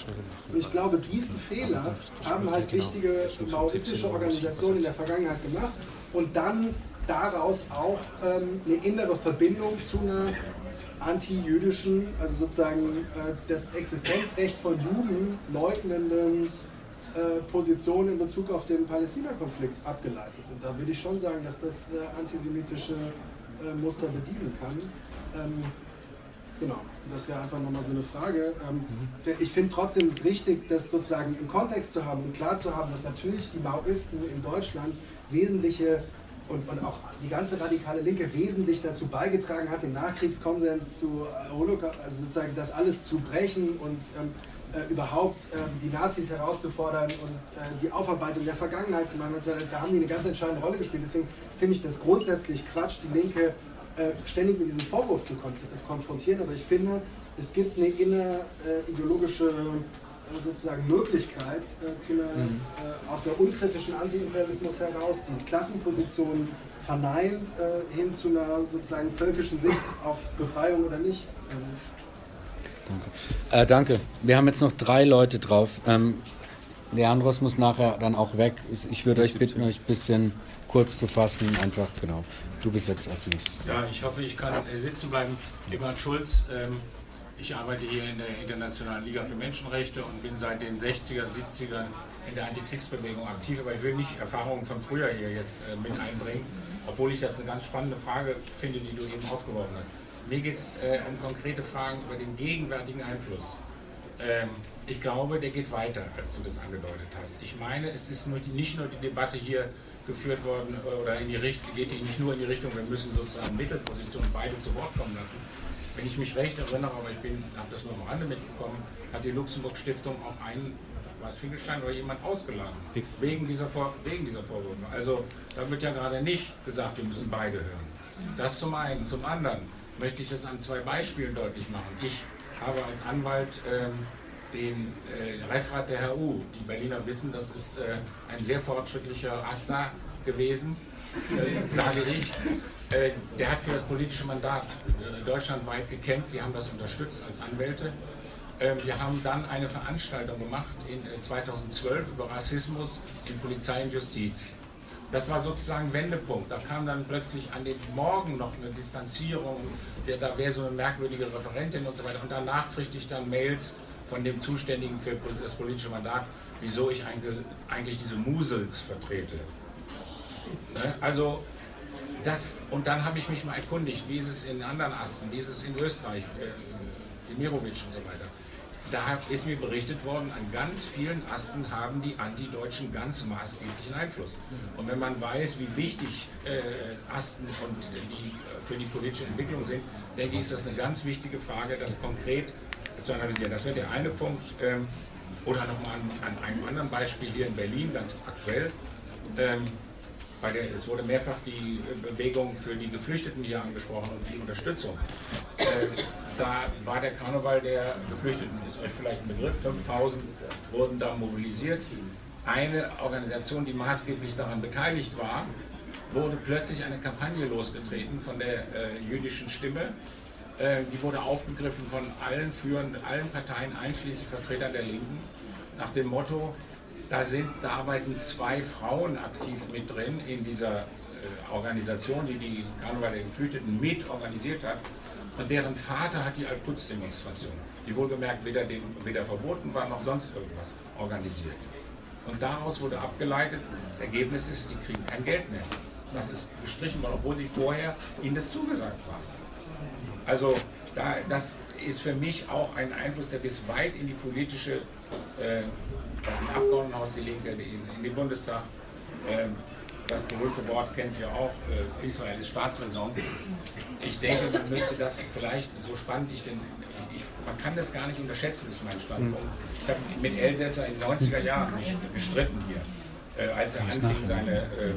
Und ich glaube, diesen Fehler haben halt wichtige maoistische Organisationen in der Vergangenheit gemacht. Und dann daraus auch ähm, eine innere Verbindung zu einer anti-jüdischen, also sozusagen äh, das Existenzrecht von Juden leugnenden äh, Position in Bezug auf den Palästina-Konflikt abgeleitet. Und da würde ich schon sagen, dass das äh, antisemitische äh, Muster bedienen kann. Ähm, genau, das wäre einfach nochmal so eine Frage. Ähm, mhm. ich finde trotzdem es richtig, das sozusagen im Kontext zu haben und klar zu haben, dass natürlich die Maoisten in Deutschland wesentliche und, und auch die ganze radikale Linke wesentlich dazu beigetragen hat, den Nachkriegskonsens zu äh, Holocaust, also sozusagen das alles zu brechen und ähm, äh, überhaupt ähm, die Nazis herauszufordern und äh, die Aufarbeitung der Vergangenheit zu machen. Also, da haben die eine ganz entscheidende Rolle gespielt. Deswegen finde ich das grundsätzlich Quatsch, die Linke äh, ständig mit diesem Vorwurf zu konfrontieren. Aber ich finde, es gibt eine innerideologische äh, sozusagen Möglichkeit äh, zu einer, mhm. äh, aus einer unkritischen Antiimperialismus heraus die Klassenposition verneint äh, hin zu einer sozusagen völkischen Sicht auf Befreiung oder nicht. Ähm, danke. Äh, danke. Wir haben jetzt noch drei Leute drauf. Ähm, Leandros muss nachher dann auch weg. Ich würde euch bitten, euch ein bisschen kurz zu fassen. Einfach, genau. Du bist jetzt als nächstes. Ja, ich hoffe, ich kann äh, sitzen bleiben. Eberhard Schulz. Ähm, ich arbeite hier in der Internationalen Liga für Menschenrechte und bin seit den 60er, 70ern in der Antikriegsbewegung aktiv, aber ich will nicht Erfahrungen von früher hier jetzt äh, mit einbringen, obwohl ich das eine ganz spannende Frage finde, die du eben aufgeworfen hast. Mir geht es äh, um konkrete Fragen über den gegenwärtigen Einfluss. Ähm, ich glaube, der geht weiter, als du das angedeutet hast. Ich meine, es ist nur die, nicht nur die Debatte hier geführt worden äh, oder in die Richtung, geht die nicht nur in die Richtung, wir müssen sozusagen Mittelpositionen beide zu Wort kommen lassen. Wenn ich mich recht erinnere, aber ich habe das nur am Rande mitbekommen, hat die Luxemburg-Stiftung auch einen, was Finkelstein oder jemand ausgeladen, wegen dieser, Vor wegen dieser Vorwürfe. Also da wird ja gerade nicht gesagt, wir müssen beide hören. Das zum einen. Zum anderen möchte ich es an zwei Beispielen deutlich machen. Ich habe als Anwalt ähm, den äh, Referat der HU, die Berliner wissen, das ist äh, ein sehr fortschrittlicher AStA gewesen, äh, sage ich. Äh, der hat für das politische Mandat äh, deutschlandweit gekämpft, wir haben das unterstützt als Anwälte. Ähm, wir haben dann eine Veranstaltung gemacht in 2012 äh, über Rassismus in Polizei und Justiz. Das war sozusagen Wendepunkt. Da kam dann plötzlich an den Morgen noch eine Distanzierung, der, da wäre so eine merkwürdige Referentin und so weiter. Und danach kriegte ich dann Mails von dem Zuständigen für das politische Mandat, wieso ich eigentlich diese Musels vertrete. Ne? Also das, und dann habe ich mich mal erkundigt, wie ist es in anderen Asten, wie ist es in Österreich, äh, Demirovic und so weiter da ist mir berichtet worden, an ganz vielen Asten haben die Antideutschen ganz maßgeblichen Einfluss. Und wenn man weiß, wie wichtig äh, Asten und die, äh, für die politische Entwicklung sind, denke ich, ist das eine ganz wichtige Frage, das konkret zu analysieren. Das wäre der eine Punkt. Ähm, oder nochmal an, an, einem anderen Beispiel hier in Berlin, ganz aktuell. Ähm, der, es wurde mehrfach die Bewegung für die Geflüchteten hier angesprochen und die Unterstützung. Äh, da war der Karneval der Geflüchteten, ist euch vielleicht ein Begriff, 5000 wurden da mobilisiert. Eine Organisation, die maßgeblich daran beteiligt war, wurde plötzlich eine Kampagne losgetreten von der äh, jüdischen Stimme. Äh, die wurde aufgegriffen von allen führenden, allen Parteien, einschließlich Vertretern der Linken, nach dem Motto, da, sind, da arbeiten zwei Frauen aktiv mit drin in dieser äh, Organisation, die die Karneval der Geflüchteten mit organisiert hat. Und deren Vater hat die Al-Quds-Demonstration, die wohlgemerkt weder, dem, weder verboten war noch sonst irgendwas, organisiert. Und daraus wurde abgeleitet, das Ergebnis ist, die kriegen kein Geld mehr. Das ist gestrichen worden, obwohl sie vorher ihnen das zugesagt war. Also da, das ist für mich auch ein Einfluss, der bis weit in die politische, äh, im Abgeordnetenhaus die Linke, in, in den Bundestag, äh, das berühmte Wort kennt ihr auch, äh, Israel ist Staatsräson. Ich denke, man müsste das vielleicht, so spannend ich den, ich, man kann das gar nicht unterschätzen, ist mein Standpunkt. Ich habe mit Elsässer in den 90er Jahren mich gestritten hier, äh, als er anfing, seine, äh,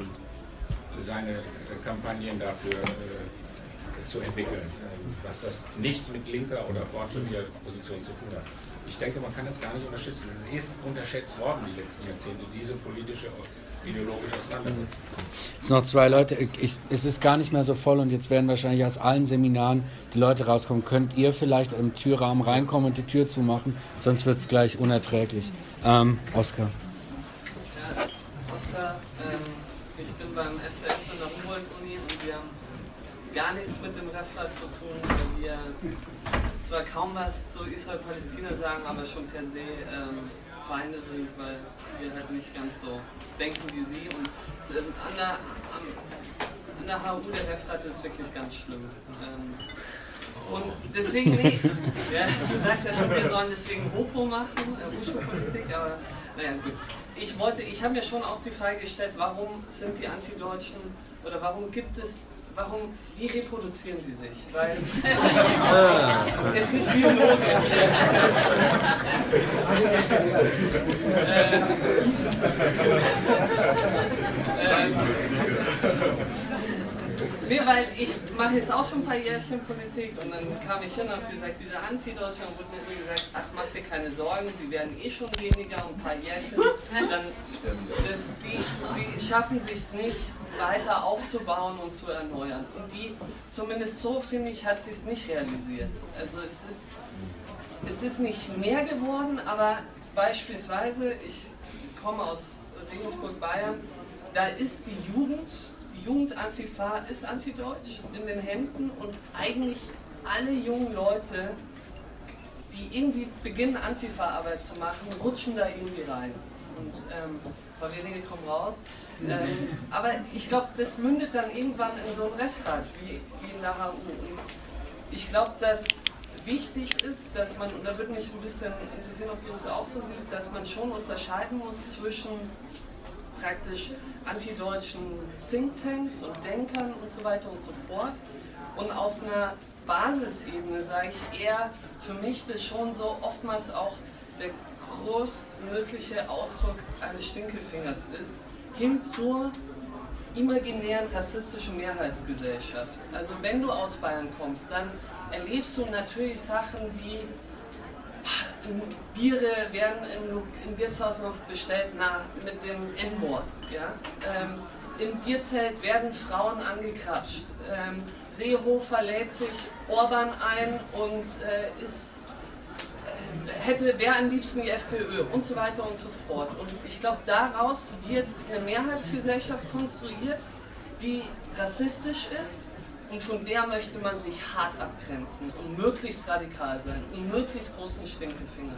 seine Kampagnen dafür äh, zu entwickeln, dass das nichts mit linker oder fortschrittlicher Position zu tun hat. Ich denke, man kann das gar nicht unterschätzen. Es ist unterschätzt worden die letzten Jahrzehnte, diese politische ideologisch auseinandersetzen. Es sind noch zwei Leute. Ich, es ist gar nicht mehr so voll und jetzt werden wahrscheinlich aus allen Seminaren die Leute rauskommen. Könnt ihr vielleicht im Türrahmen reinkommen und die Tür zumachen? Sonst wird es gleich unerträglich. Ähm, Oskar. Ja, Oskar, ähm, ich bin beim STS in der Humboldt-Uni und wir haben gar nichts mit dem Referat zu tun, weil wir zwar kaum was zu Israel-Palästina sagen, aber schon per se ähm, Feinde sind, weil wir halt nicht ganz so denken wie sie. Und an der, an der HU der Referat ist wirklich ganz schlimm. Ähm, und deswegen, nee, ja, du sagst ja schon, wir sollen deswegen Hopo machen, äh, politik aber naja, gut. Ich wollte, ich habe mir schon auch die Frage gestellt, warum sind die Antideutschen oder warum gibt es warum, wie reproduzieren die sich? Weil, jetzt nicht biologisch. äh, ähm, Nee, weil ich mache jetzt auch schon ein paar Jährchen Politik und dann kam ich hin und habe gesagt, diese Anti-Deutschland wurde mir gesagt, ach mach dir keine Sorgen, die werden eh schon weniger und ein paar Jährchen, dann das, die, die schaffen sich nicht weiter aufzubauen und zu erneuern. Und die, zumindest so finde ich, hat sie es nicht realisiert. Also es ist, es ist nicht mehr geworden, aber beispielsweise, ich komme aus Regensburg, Bayern, da ist die Jugend Jugendantifa ist antideutsch in den Händen und eigentlich alle jungen Leute, die irgendwie beginnen, Antifa-Arbeit zu machen, rutschen da irgendwie rein. Und ähm, ein paar wenige kommen raus. Ähm, aber ich glaube, das mündet dann irgendwann in so ein Referat wie, wie in der HU. Und ich glaube, dass wichtig ist, dass man, und da würde mich ein bisschen interessieren, ob du es auch so siehst, dass man schon unterscheiden muss zwischen praktisch antideutschen Thinktanks und Denkern und so weiter und so fort. Und auf einer Basisebene sage ich eher für mich das schon so oftmals auch der größtmögliche Ausdruck eines Stinkefingers ist, hin zur imaginären rassistischen Mehrheitsgesellschaft. Also wenn du aus Bayern kommst, dann erlebst du natürlich Sachen wie Biere werden im, im Wirtshaus noch bestellt na, mit dem N-Wort. Ja? Ähm, Im Bierzelt werden Frauen angekrapscht. Ähm, Seehofer lädt sich Orban ein und äh, ist, äh, hätte, wäre am liebsten die FPÖ und so weiter und so fort. Und ich glaube, daraus wird eine Mehrheitsgesellschaft konstruiert, die rassistisch ist und von der möchte man sich hart abgrenzen und möglichst radikal sein und möglichst großen Stinkefinger.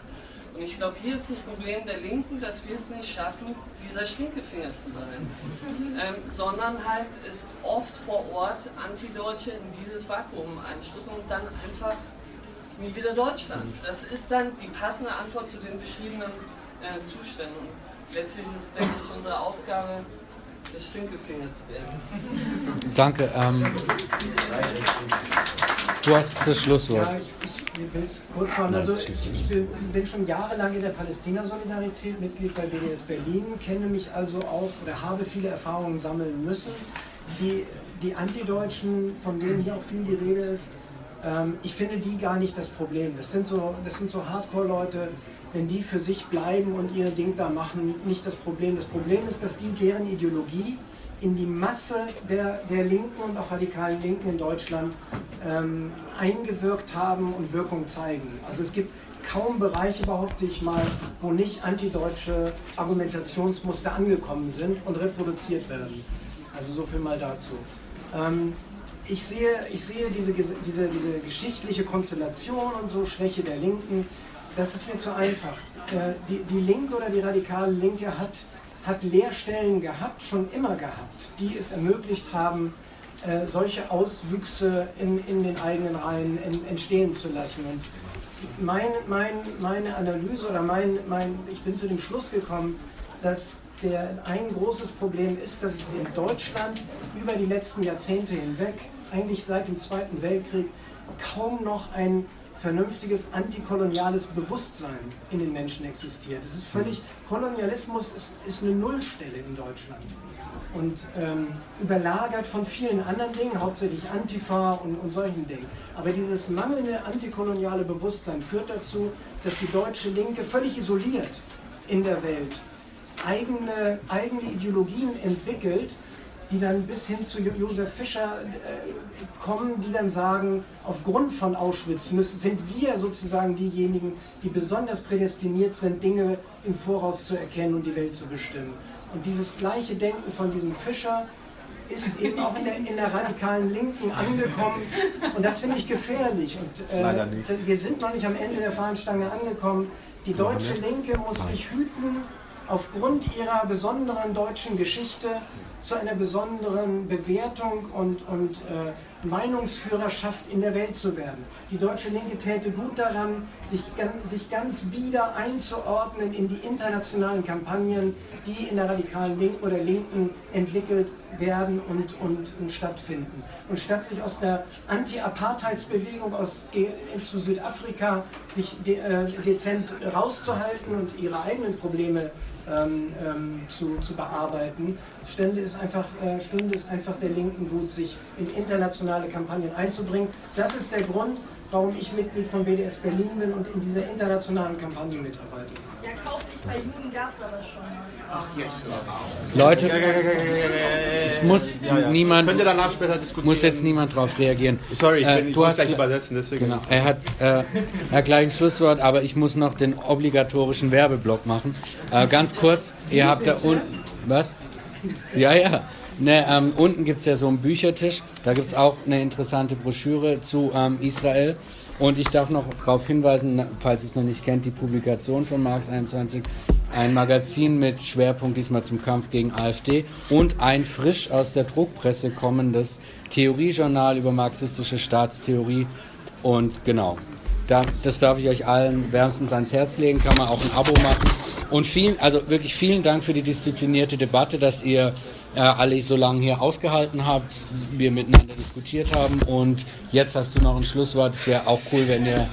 Und ich glaube, hier ist das Problem der Linken, dass wir es nicht schaffen, dieser Stinkefinger zu sein, ähm, sondern halt es oft vor Ort Antideutsche in dieses Vakuum einstoßen und dann einfach nie wieder Deutschland. Das ist dann die passende Antwort zu den beschriebenen äh, Zuständen. Und letztlich ist, denke ich, unsere Aufgabe, zu werden. Danke. Ähm, du hast das Schlusswort. Ja, ich, ich will es kurz machen. Also, ich bin schon jahrelang in der Palästina-Solidarität Mitglied bei BDS Berlin, kenne mich also auch oder habe viele Erfahrungen sammeln müssen. Die, die Antideutschen, von denen hier auch viel die Rede ist, ähm, ich finde die gar nicht das Problem. Das sind so, das sind so Hardcore-Leute, wenn die für sich bleiben und ihr Ding da machen, nicht das Problem. Das Problem ist, dass die deren Ideologie in die Masse der, der Linken und auch radikalen Linken in Deutschland ähm, eingewirkt haben und Wirkung zeigen. Also es gibt kaum Bereiche, behaupte ich mal, wo nicht antideutsche Argumentationsmuster angekommen sind und reproduziert werden. Also so viel mal dazu. Ähm, ich sehe, ich sehe diese, diese, diese geschichtliche Konstellation und so, Schwäche der Linken, das ist mir zu einfach. Äh, die, die Linke oder die radikale Linke hat, hat Leerstellen gehabt, schon immer gehabt, die es ermöglicht haben, äh, solche Auswüchse in, in den eigenen Reihen entstehen zu lassen. Und mein, mein, meine Analyse oder mein, mein, ich bin zu dem Schluss gekommen, dass der, ein großes Problem ist, dass es in Deutschland über die letzten Jahrzehnte hinweg, eigentlich seit dem Zweiten Weltkrieg, kaum noch ein vernünftiges antikoloniales Bewusstsein in den Menschen existiert. Es ist völlig, Kolonialismus ist, ist eine Nullstelle in Deutschland und ähm, überlagert von vielen anderen Dingen, hauptsächlich Antifa und, und solchen Dingen. Aber dieses mangelnde antikoloniale Bewusstsein führt dazu, dass die deutsche Linke völlig isoliert in der Welt eigene, eigene Ideologien entwickelt, die dann bis hin zu Josef Fischer äh, kommen, die dann sagen, aufgrund von Auschwitz müssen, sind wir sozusagen diejenigen, die besonders prädestiniert sind, Dinge im Voraus zu erkennen und die Welt zu bestimmen. Und dieses gleiche Denken von diesem Fischer ist eben auch in der, in der radikalen Linken angekommen. Und das finde ich gefährlich. Und äh, wir sind noch nicht am Ende der Fahnenstange angekommen. Die deutsche Linke muss sich hüten, aufgrund ihrer besonderen deutschen Geschichte zu einer besonderen Bewertung und, und äh, Meinungsführerschaft in der Welt zu werden. Die deutsche Linke täte gut daran, sich, sich ganz wieder einzuordnen in die internationalen Kampagnen, die in der radikalen Linken oder Linken entwickelt werden und, und, und stattfinden. Und statt sich aus der Anti-Apartheidsbewegung zu Südafrika sich de, äh, dezent rauszuhalten und ihre eigenen Probleme ähm, ähm, zu, zu bearbeiten, stände es, einfach, äh, stünde es einfach der Linken gut, sich in internationale Kampagnen einzubringen. Das ist der Grund, warum ich Mitglied von BDS Berlin bin und in dieser internationalen Kampagne mitarbeite. Ja, kauf dich bei Juden gab es aber schon. Ach, jetzt Leute, es muss Ja, ja. niemand Könnt ihr danach später diskutieren? muss jetzt niemand darauf reagieren. Sorry, ich, Äh, bin, ich du muss hast- gleich übersetzen, deswegen. Genau, er hat, äh, er hat gleich ein Schlusswort, aber ich muss noch den obligatorischen Werbeblock machen. Äh, ganz kurz, ihr habt da unten, was? Ja, ja. Ne, ähm, unten gibt es ja so einen Büchertisch, da gibt es auch eine interessante Broschüre zu ähm, Israel. Und ich darf noch darauf hinweisen, falls ihr es noch nicht kennt, die Publikation von Marx 21, ein Magazin mit Schwerpunkt diesmal zum Kampf gegen AfD und ein frisch aus der Druckpresse kommendes Theoriejournal über marxistische Staatstheorie. Und genau, das darf ich euch allen wärmstens ans Herz legen, kann man auch ein Abo machen. Und vielen, also wirklich vielen Dank für die disziplinierte Debatte, dass ihr äh, alle so lange hier ausgehalten habt, wir miteinander diskutiert haben. Und jetzt hast du noch ein Schlusswort. Es wäre auch cool, wenn ihr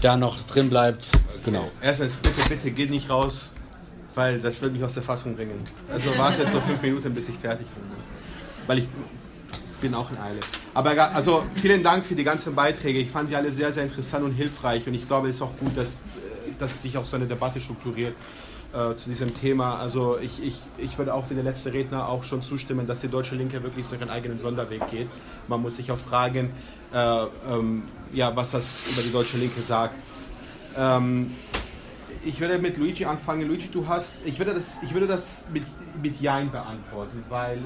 da noch drin bleibt. Genau. Erstens, bitte, bitte geht nicht raus, weil das wird mich aus der Fassung bringen. Also warte jetzt noch fünf Minuten, bis ich fertig bin. Weil ich bin auch in Eile. Aber also vielen Dank für die ganzen Beiträge. Ich fand die alle sehr, sehr interessant und hilfreich. Und ich glaube, es ist auch gut, dass, äh, dass sich auch so eine Debatte strukturiert äh, zu diesem Thema. Also ich, ich, ich würde auch wie der letzte Redner auch schon zustimmen, dass die deutsche Linke wirklich so ihren eigenen Sonderweg geht. Man muss sich auch fragen, äh, ähm, ja, was das über die deutsche Linke sagt. Ähm, ich würde mit Luigi anfangen. Luigi, du hast, ich würde das, ich würde das mit, mit Jein beantworten, weil äh,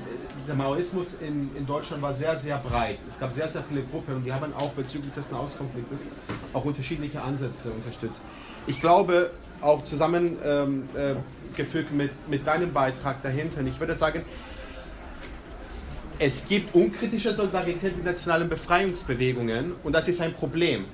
der Maoismus in, in Deutschland war sehr, sehr breit. Es gab sehr, sehr viele Gruppen und die haben auch bezüglich des Nahostkonfliktes auch unterschiedliche Ansätze unterstützt. Ich glaube, auch zusammengefügt ähm, äh, mit, mit deinem Beitrag dahinter, ich würde sagen, es gibt unkritische Solidarität mit nationalen Befreiungsbewegungen und das ist ein Problem.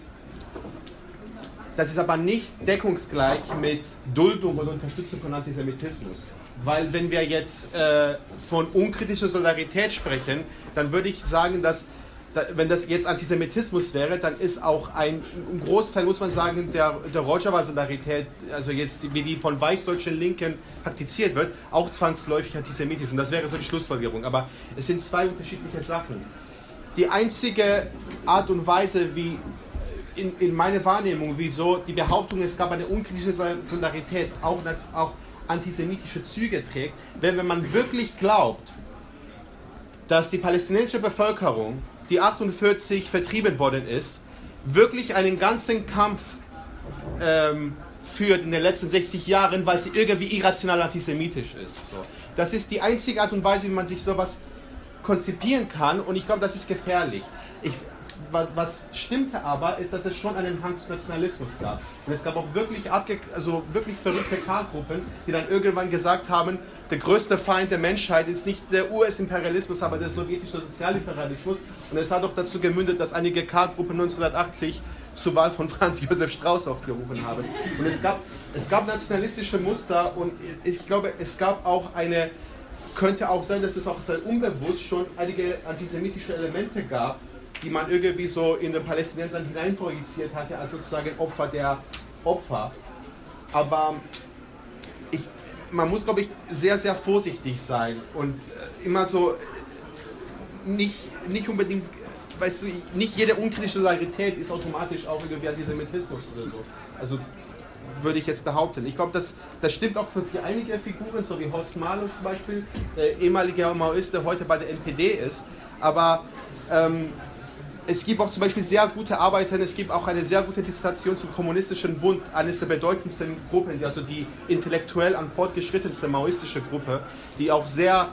Das ist aber nicht deckungsgleich mit Duldung oder Unterstützung von Antisemitismus. Weil wenn wir jetzt äh, von unkritischer Solidarität sprechen, dann würde ich sagen, dass wenn das jetzt Antisemitismus wäre, dann ist auch ein, ein Großteil, muss man sagen, der, der Rojava-Solidarität, also jetzt wie die von weißdeutschen Linken praktiziert wird, auch zwangsläufig antisemitisch. Und das wäre so die Schlussfolgerung. Aber es sind zwei unterschiedliche Sachen. Die einzige Art und Weise, wie in, in meiner Wahrnehmung, wieso die Behauptung, es gab eine unkritische Solidarität, auch, auch antisemitische Züge trägt, wenn, wenn man wirklich glaubt, dass die palästinensische Bevölkerung die 48 vertrieben worden ist, wirklich einen ganzen Kampf ähm, führt in den letzten 60 Jahren, weil sie irgendwie irrational antisemitisch ist. So. Das ist die einzige Art und Weise, wie man sich sowas konzipieren kann und ich glaube, das ist gefährlich. Ich, was, was stimmte aber, ist, dass es schon einen Hang zum Nationalismus gab. Und es gab auch wirklich, abge also wirklich verrückte K-Gruppen, die dann irgendwann gesagt haben, der größte Feind der Menschheit ist nicht der US-Imperialismus, aber der sowjetische Sozialimperialismus. Und es hat auch dazu gemündet, dass einige K-Gruppen 1980 zur Wahl von Franz Josef Strauß aufgerufen haben. Und es gab, es gab nationalistische Muster und ich glaube, es gab auch eine, könnte auch sein, dass es auch sehr unbewusst schon einige antisemitische Elemente gab, die man irgendwie so in den Palästinensern hineinprojiziert hatte, als sozusagen Opfer der Opfer. Aber ich, man muss, glaube ich, sehr, sehr vorsichtig sein und äh, immer so äh, nicht, nicht unbedingt, weißt du, nicht jede unkritische Solidarität ist automatisch auch irgendwie Antisemitismus oder so. Also würde ich jetzt behaupten. Ich glaube, das, das stimmt auch für, einige Figuren, so wie Horst Mahler zum Beispiel, der ehemalige Maoist, der heute bei der NPD ist. Aber ähm, es gibt auch zum Beispiel sehr gute Arbeiten, es gibt auch eine sehr gute Dissertation zum Kommunistischen Bund, eines der bedeutendsten Gruppen, also die intellektuell am fortgeschrittenste maoistische Gruppe, die auch sehr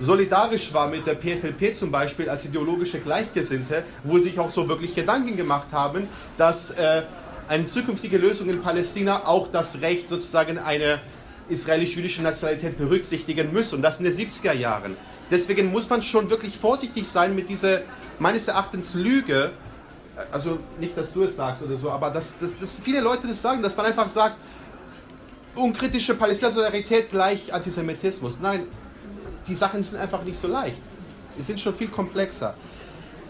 solidarisch war mit der PFLP zum Beispiel als ideologische Gleichgesinnte, wo sich auch so wirklich Gedanken gemacht haben, dass äh, eine zukünftige Lösung in Palästina auch das Recht sozusagen eine israelisch-jüdische Nationalität berücksichtigen muss und das in den 70er Jahren. Deswegen muss man schon wirklich vorsichtig sein mit dieser meines Erachtens Lüge, also nicht, dass du es sagst oder so, aber dass, dass, dass viele Leute das sagen, dass man einfach sagt, unkritische Palästina-Solidarität gleich Antisemitismus. Nein, die Sachen sind einfach nicht so leicht. Die sind schon viel komplexer.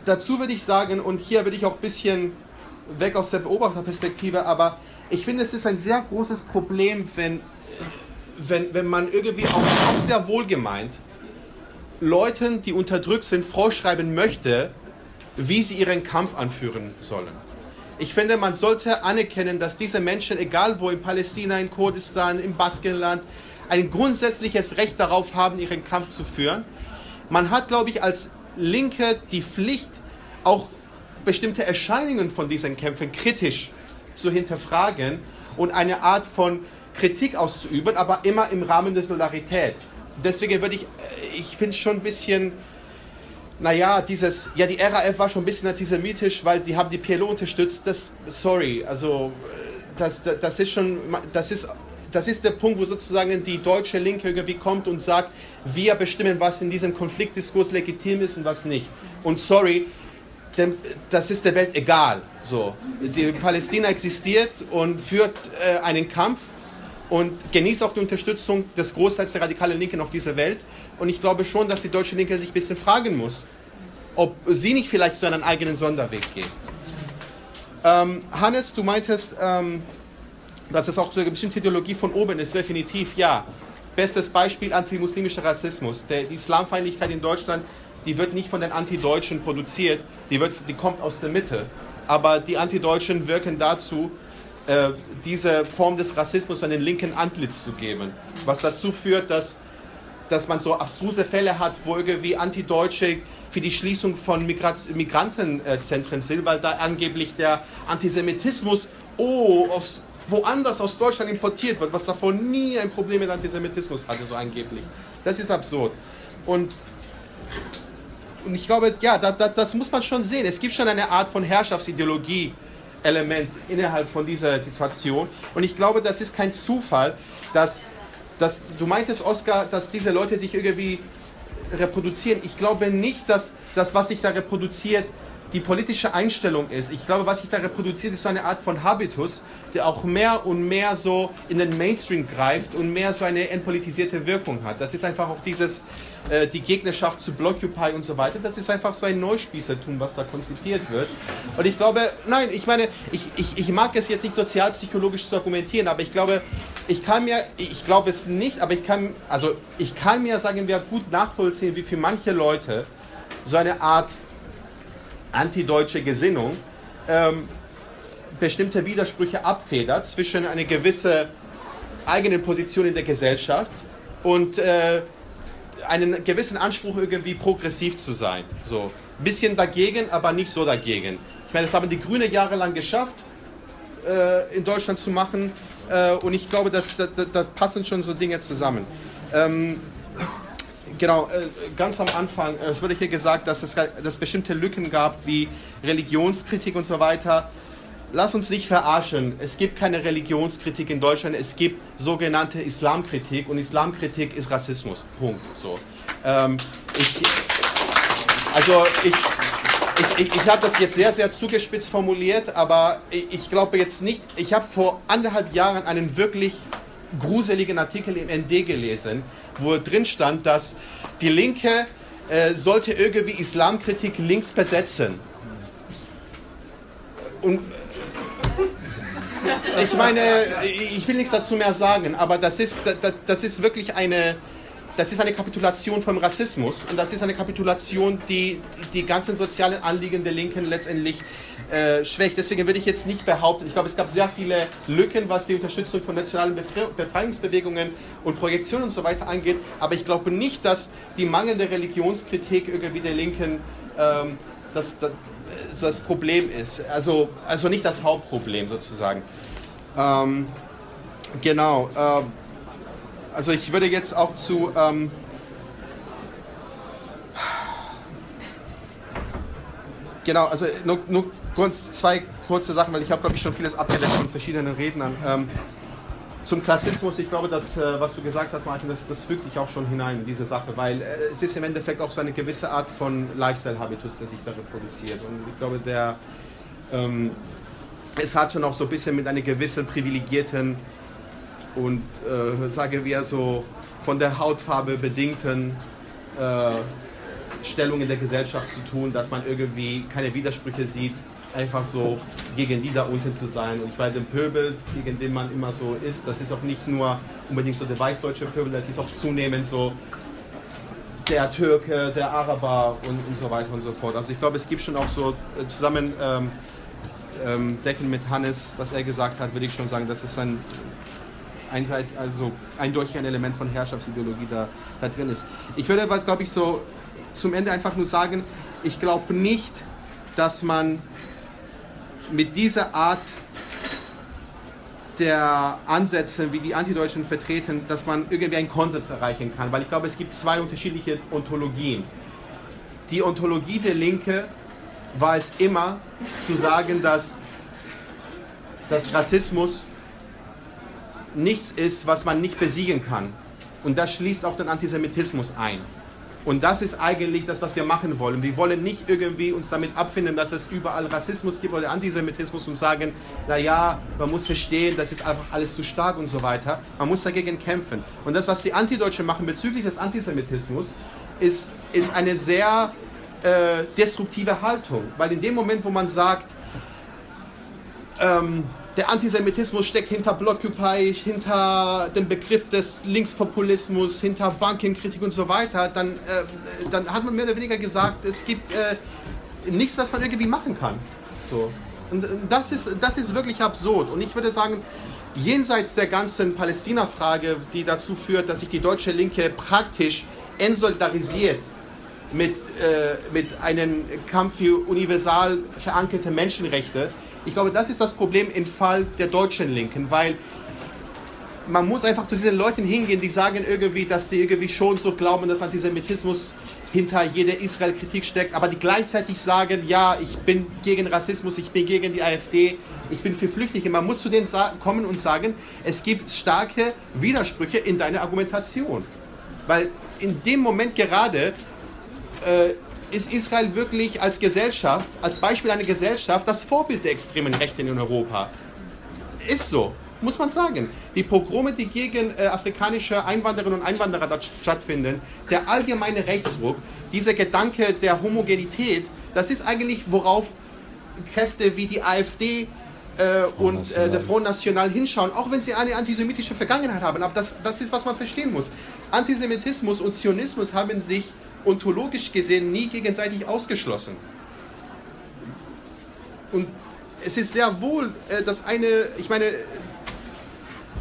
Dazu würde ich sagen, und hier würde ich auch ein bisschen weg aus der Beobachterperspektive, aber ich finde, es ist ein sehr großes Problem, wenn, wenn, wenn man irgendwie auch, auch sehr wohlgemeint Leuten, die unterdrückt sind, vorschreiben möchte, wie sie ihren Kampf anführen sollen. Ich finde, man sollte anerkennen, dass diese Menschen, egal wo in Palästina, in Kurdistan, im Baskenland, ein grundsätzliches Recht darauf haben, ihren Kampf zu führen. Man hat, glaube ich, als Linke die Pflicht, auch bestimmte Erscheinungen von diesen Kämpfen kritisch zu hinterfragen und eine Art von Kritik auszuüben, aber immer im Rahmen der Solidarität. Deswegen würde ich, äh, ich finde es schon ein bisschen, naja, dieses, ja, die RAF war schon ein bisschen antisemitisch, weil sie haben die PLO unterstützt. Das, sorry, also das, das, das ist schon, das ist, das ist der Punkt, wo sozusagen die deutsche Linke irgendwie kommt und sagt, wir bestimmen, was in diesem Konfliktdiskurs legitim ist und was nicht. Und sorry, denn das ist der Welt egal. So, die Palästina existiert und führt äh, einen Kampf und genießt auch die Unterstützung des Großteils der radikalen Linken auf dieser Welt. Und ich glaube schon, dass die deutsche Linke sich ein bisschen fragen muss, ob sie nicht vielleicht zu einem eigenen Sonderweg geht. Ähm, Hannes, du meintest, ähm, dass es auch so eine bestimmte Ideologie von oben ist. Definitiv ja. Bestes Beispiel antimuslimischer Rassismus. Der, die Islamfeindlichkeit in Deutschland, die wird nicht von den Antideutschen produziert, die, wird, die kommt aus der Mitte. Aber die Antideutschen wirken dazu, äh, diese Form des Rassismus an den linken Antlitz zu geben. Was dazu führt, dass, dass man so abstruse Fälle hat, wo irgendwie Antideutsche für die Schließung von Migrat Migrantenzentren sind, weil da angeblich der Antisemitismus oh, aus, woanders aus Deutschland importiert wird, was davor nie ein Problem mit Antisemitismus hatte, so angeblich. Das ist absurd. Und, und ich glaube, ja, da, da, das muss man schon sehen. Es gibt schon eine Art von Herrschaftsideologie, Element innerhalb von dieser Situation. Und ich glaube, das ist kein Zufall, dass, dass du meintest, Oskar, dass diese Leute sich irgendwie reproduzieren. Ich glaube nicht, dass das, was sich da reproduziert, die politische Einstellung ist. Ich glaube, was sich da reproduziert, ist so eine Art von Habitus, der auch mehr und mehr so in den Mainstream greift und mehr so eine entpolitisierte Wirkung hat. Das ist einfach auch dieses, äh, die Gegnerschaft zu Blockupy und so weiter. Das ist einfach so ein Neuspießertum, was da konzipiert wird. Und ich glaube, nein, ich meine, ich, ich, ich mag es jetzt nicht sozialpsychologisch zu argumentieren, aber ich glaube, ich kann mir, ich glaube es nicht, aber ich kann, also ich kann mir, sagen wir, gut nachvollziehen, wie für manche Leute so eine Art antideutsche Gesinnung ähm, bestimmte Widersprüche abfedert zwischen einer gewissen eigenen Position in der Gesellschaft und äh, einen gewissen Anspruch irgendwie progressiv zu sein. So bisschen dagegen, aber nicht so dagegen. Ich meine, das haben die Grünen jahrelang geschafft, äh, in Deutschland zu machen äh, und ich glaube, da passen schon so Dinge zusammen. Ähm, genau, äh, ganz am Anfang, äh, es wurde hier gesagt, dass es, dass es bestimmte Lücken gab, wie Religionskritik und so weiter lass uns nicht verarschen. Es gibt keine Religionskritik in Deutschland, es gibt sogenannte Islamkritik und Islamkritik ist Rassismus. Punkt. So. Ähm, ich, also ich, ich, ich, ich habe das jetzt sehr, sehr zugespitzt formuliert, aber ich, ich glaube jetzt nicht, ich habe vor anderthalb Jahren einen wirklich gruseligen Artikel im ND gelesen, wo drin stand, dass die Linke äh, sollte irgendwie Islamkritik links besetzen. Und ich meine, ich will nichts dazu mehr sagen, aber das ist, das, das ist wirklich eine, das ist eine Kapitulation vom Rassismus und das ist eine Kapitulation, die die ganzen sozialen Anliegen der Linken letztendlich äh, schwächt. Deswegen würde ich jetzt nicht behaupten, ich glaube, es gab sehr viele Lücken, was die Unterstützung von nationalen Befreiungsbewegungen und Projektionen und so weiter angeht, aber ich glaube nicht, dass die mangelnde Religionskritik irgendwie der Linken ähm, das, das, das Problem ist. Also, also nicht das Hauptproblem sozusagen. Ähm, genau. Äh, also ich würde jetzt auch zu... Ähm, genau, also nur, nur kurz zwei kurze Sachen, weil ich habe, glaube ich, schon vieles abgelenkt von verschiedenen Rednern. Ähm, zum Klassismus, ich glaube, dass, äh, was du gesagt hast, Martin, das, das fügt sich auch schon hinein in diese Sache, weil äh, es ist im Endeffekt auch so eine gewisse Art von Lifestyle-Habitus, der sich da reproduziert. Und ich glaube, der, ähm, es hat schon auch so ein bisschen mit einer gewissen privilegierten und, äh, sage wir so, von der Hautfarbe bedingten äh, Stellung in der Gesellschaft zu tun, dass man irgendwie keine Widersprüche sieht einfach so gegen die da unten zu sein. Und weiß, den Pöbel, gegen den man immer so ist, das ist auch nicht nur unbedingt so der weißdeutsche Pöbel, das ist auch zunehmend so der Türke, der Araber und, und so weiter und so fort. Also ich glaube, es gibt schon auch so äh, zusammen ähm, ähm, decken mit Hannes, was er gesagt hat, würde ich schon sagen, dass es ein einseit, also eindeutig ein Element von Herrschaftsideologie da, da drin ist. Ich würde was, glaube ich, so zum Ende einfach nur sagen, ich glaube nicht, dass man mit dieser Art der Ansätze, wie die Antideutschen vertreten, dass man irgendwie einen Konsens erreichen kann. Weil ich glaube, es gibt zwei unterschiedliche Ontologien. Die Ontologie der Linke war es immer zu sagen, dass, dass Rassismus nichts ist, was man nicht besiegen kann. Und das schließt auch den Antisemitismus ein. Und das ist eigentlich das, was wir machen wollen. Wir wollen nicht irgendwie uns damit abfinden, dass es überall Rassismus gibt oder Antisemitismus und sagen, naja, man muss verstehen, das ist einfach alles zu stark und so weiter. Man muss dagegen kämpfen. Und das, was die Antideutschen machen bezüglich des Antisemitismus, ist, ist eine sehr äh, destruktive Haltung. Weil in dem Moment, wo man sagt, ähm, der Antisemitismus steckt hinter Blockupy, hinter dem Begriff des Linkspopulismus, hinter Bankenkritik und so weiter, dann, äh, dann hat man mehr oder weniger gesagt, es gibt äh, nichts, was man irgendwie machen kann. So. Und das ist, das ist wirklich absurd. Und ich würde sagen, jenseits der ganzen Palästina-Frage, die dazu führt, dass sich die deutsche Linke praktisch entsolidarisiert mit, äh, mit einem Kampf für universal verankerte Menschenrechte, ich glaube, das ist das Problem im Fall der deutschen Linken, weil man muss einfach zu diesen Leuten hingehen, die sagen irgendwie, dass sie irgendwie schon so glauben, dass Antisemitismus hinter jeder Israel-Kritik steckt, aber die gleichzeitig sagen, ja, ich bin gegen Rassismus, ich bin gegen die AfD, ich bin für Flüchtlinge. Man muss zu denen kommen und sagen, es gibt starke Widersprüche in deiner Argumentation. Weil in dem Moment gerade äh, ist Israel wirklich als Gesellschaft, als Beispiel einer Gesellschaft, das Vorbild der extremen Rechten in Europa. Ist so, muss man sagen. Die Pogrome, die gegen äh, afrikanische Einwanderinnen und Einwanderer stattfinden, der allgemeine Rechtsdruck, dieser Gedanke der Homogenität, das ist eigentlich, worauf Kräfte wie die AfD äh, und äh, der Front National hinschauen, auch wenn sie eine antisemitische Vergangenheit haben. Aber das, das ist, was man verstehen muss. Antisemitismus und Zionismus haben sich ontologisch gesehen nie gegenseitig ausgeschlossen. Und es ist sehr wohl, äh, dass eine, ich meine,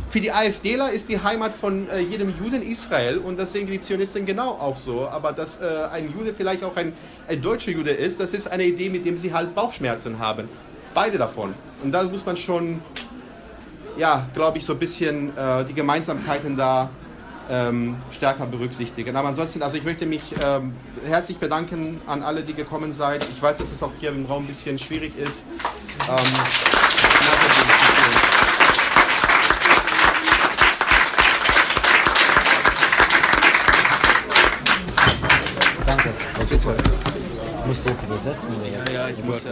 für die AfDler ist die Heimat von äh, jedem Juden Israel und das sehen die Zionisten genau auch so. Aber dass äh, ein Jude vielleicht auch ein, ein deutscher Jude ist, das ist eine Idee, mit dem sie halt Bauchschmerzen haben. Beide davon. Und da muss man schon, ja, glaube ich, so ein bisschen äh, die Gemeinsamkeiten da ähm, stärker berücksichtigen. Aber ansonsten, also ich möchte mich ähm, herzlich bedanken an alle, die gekommen seid. Ich weiß, dass es auch hier im Raum ein bisschen schwierig ist. Ähm, Danke, war super. Musst du jetzt übersetzen? Ja, ja, ich muss ja.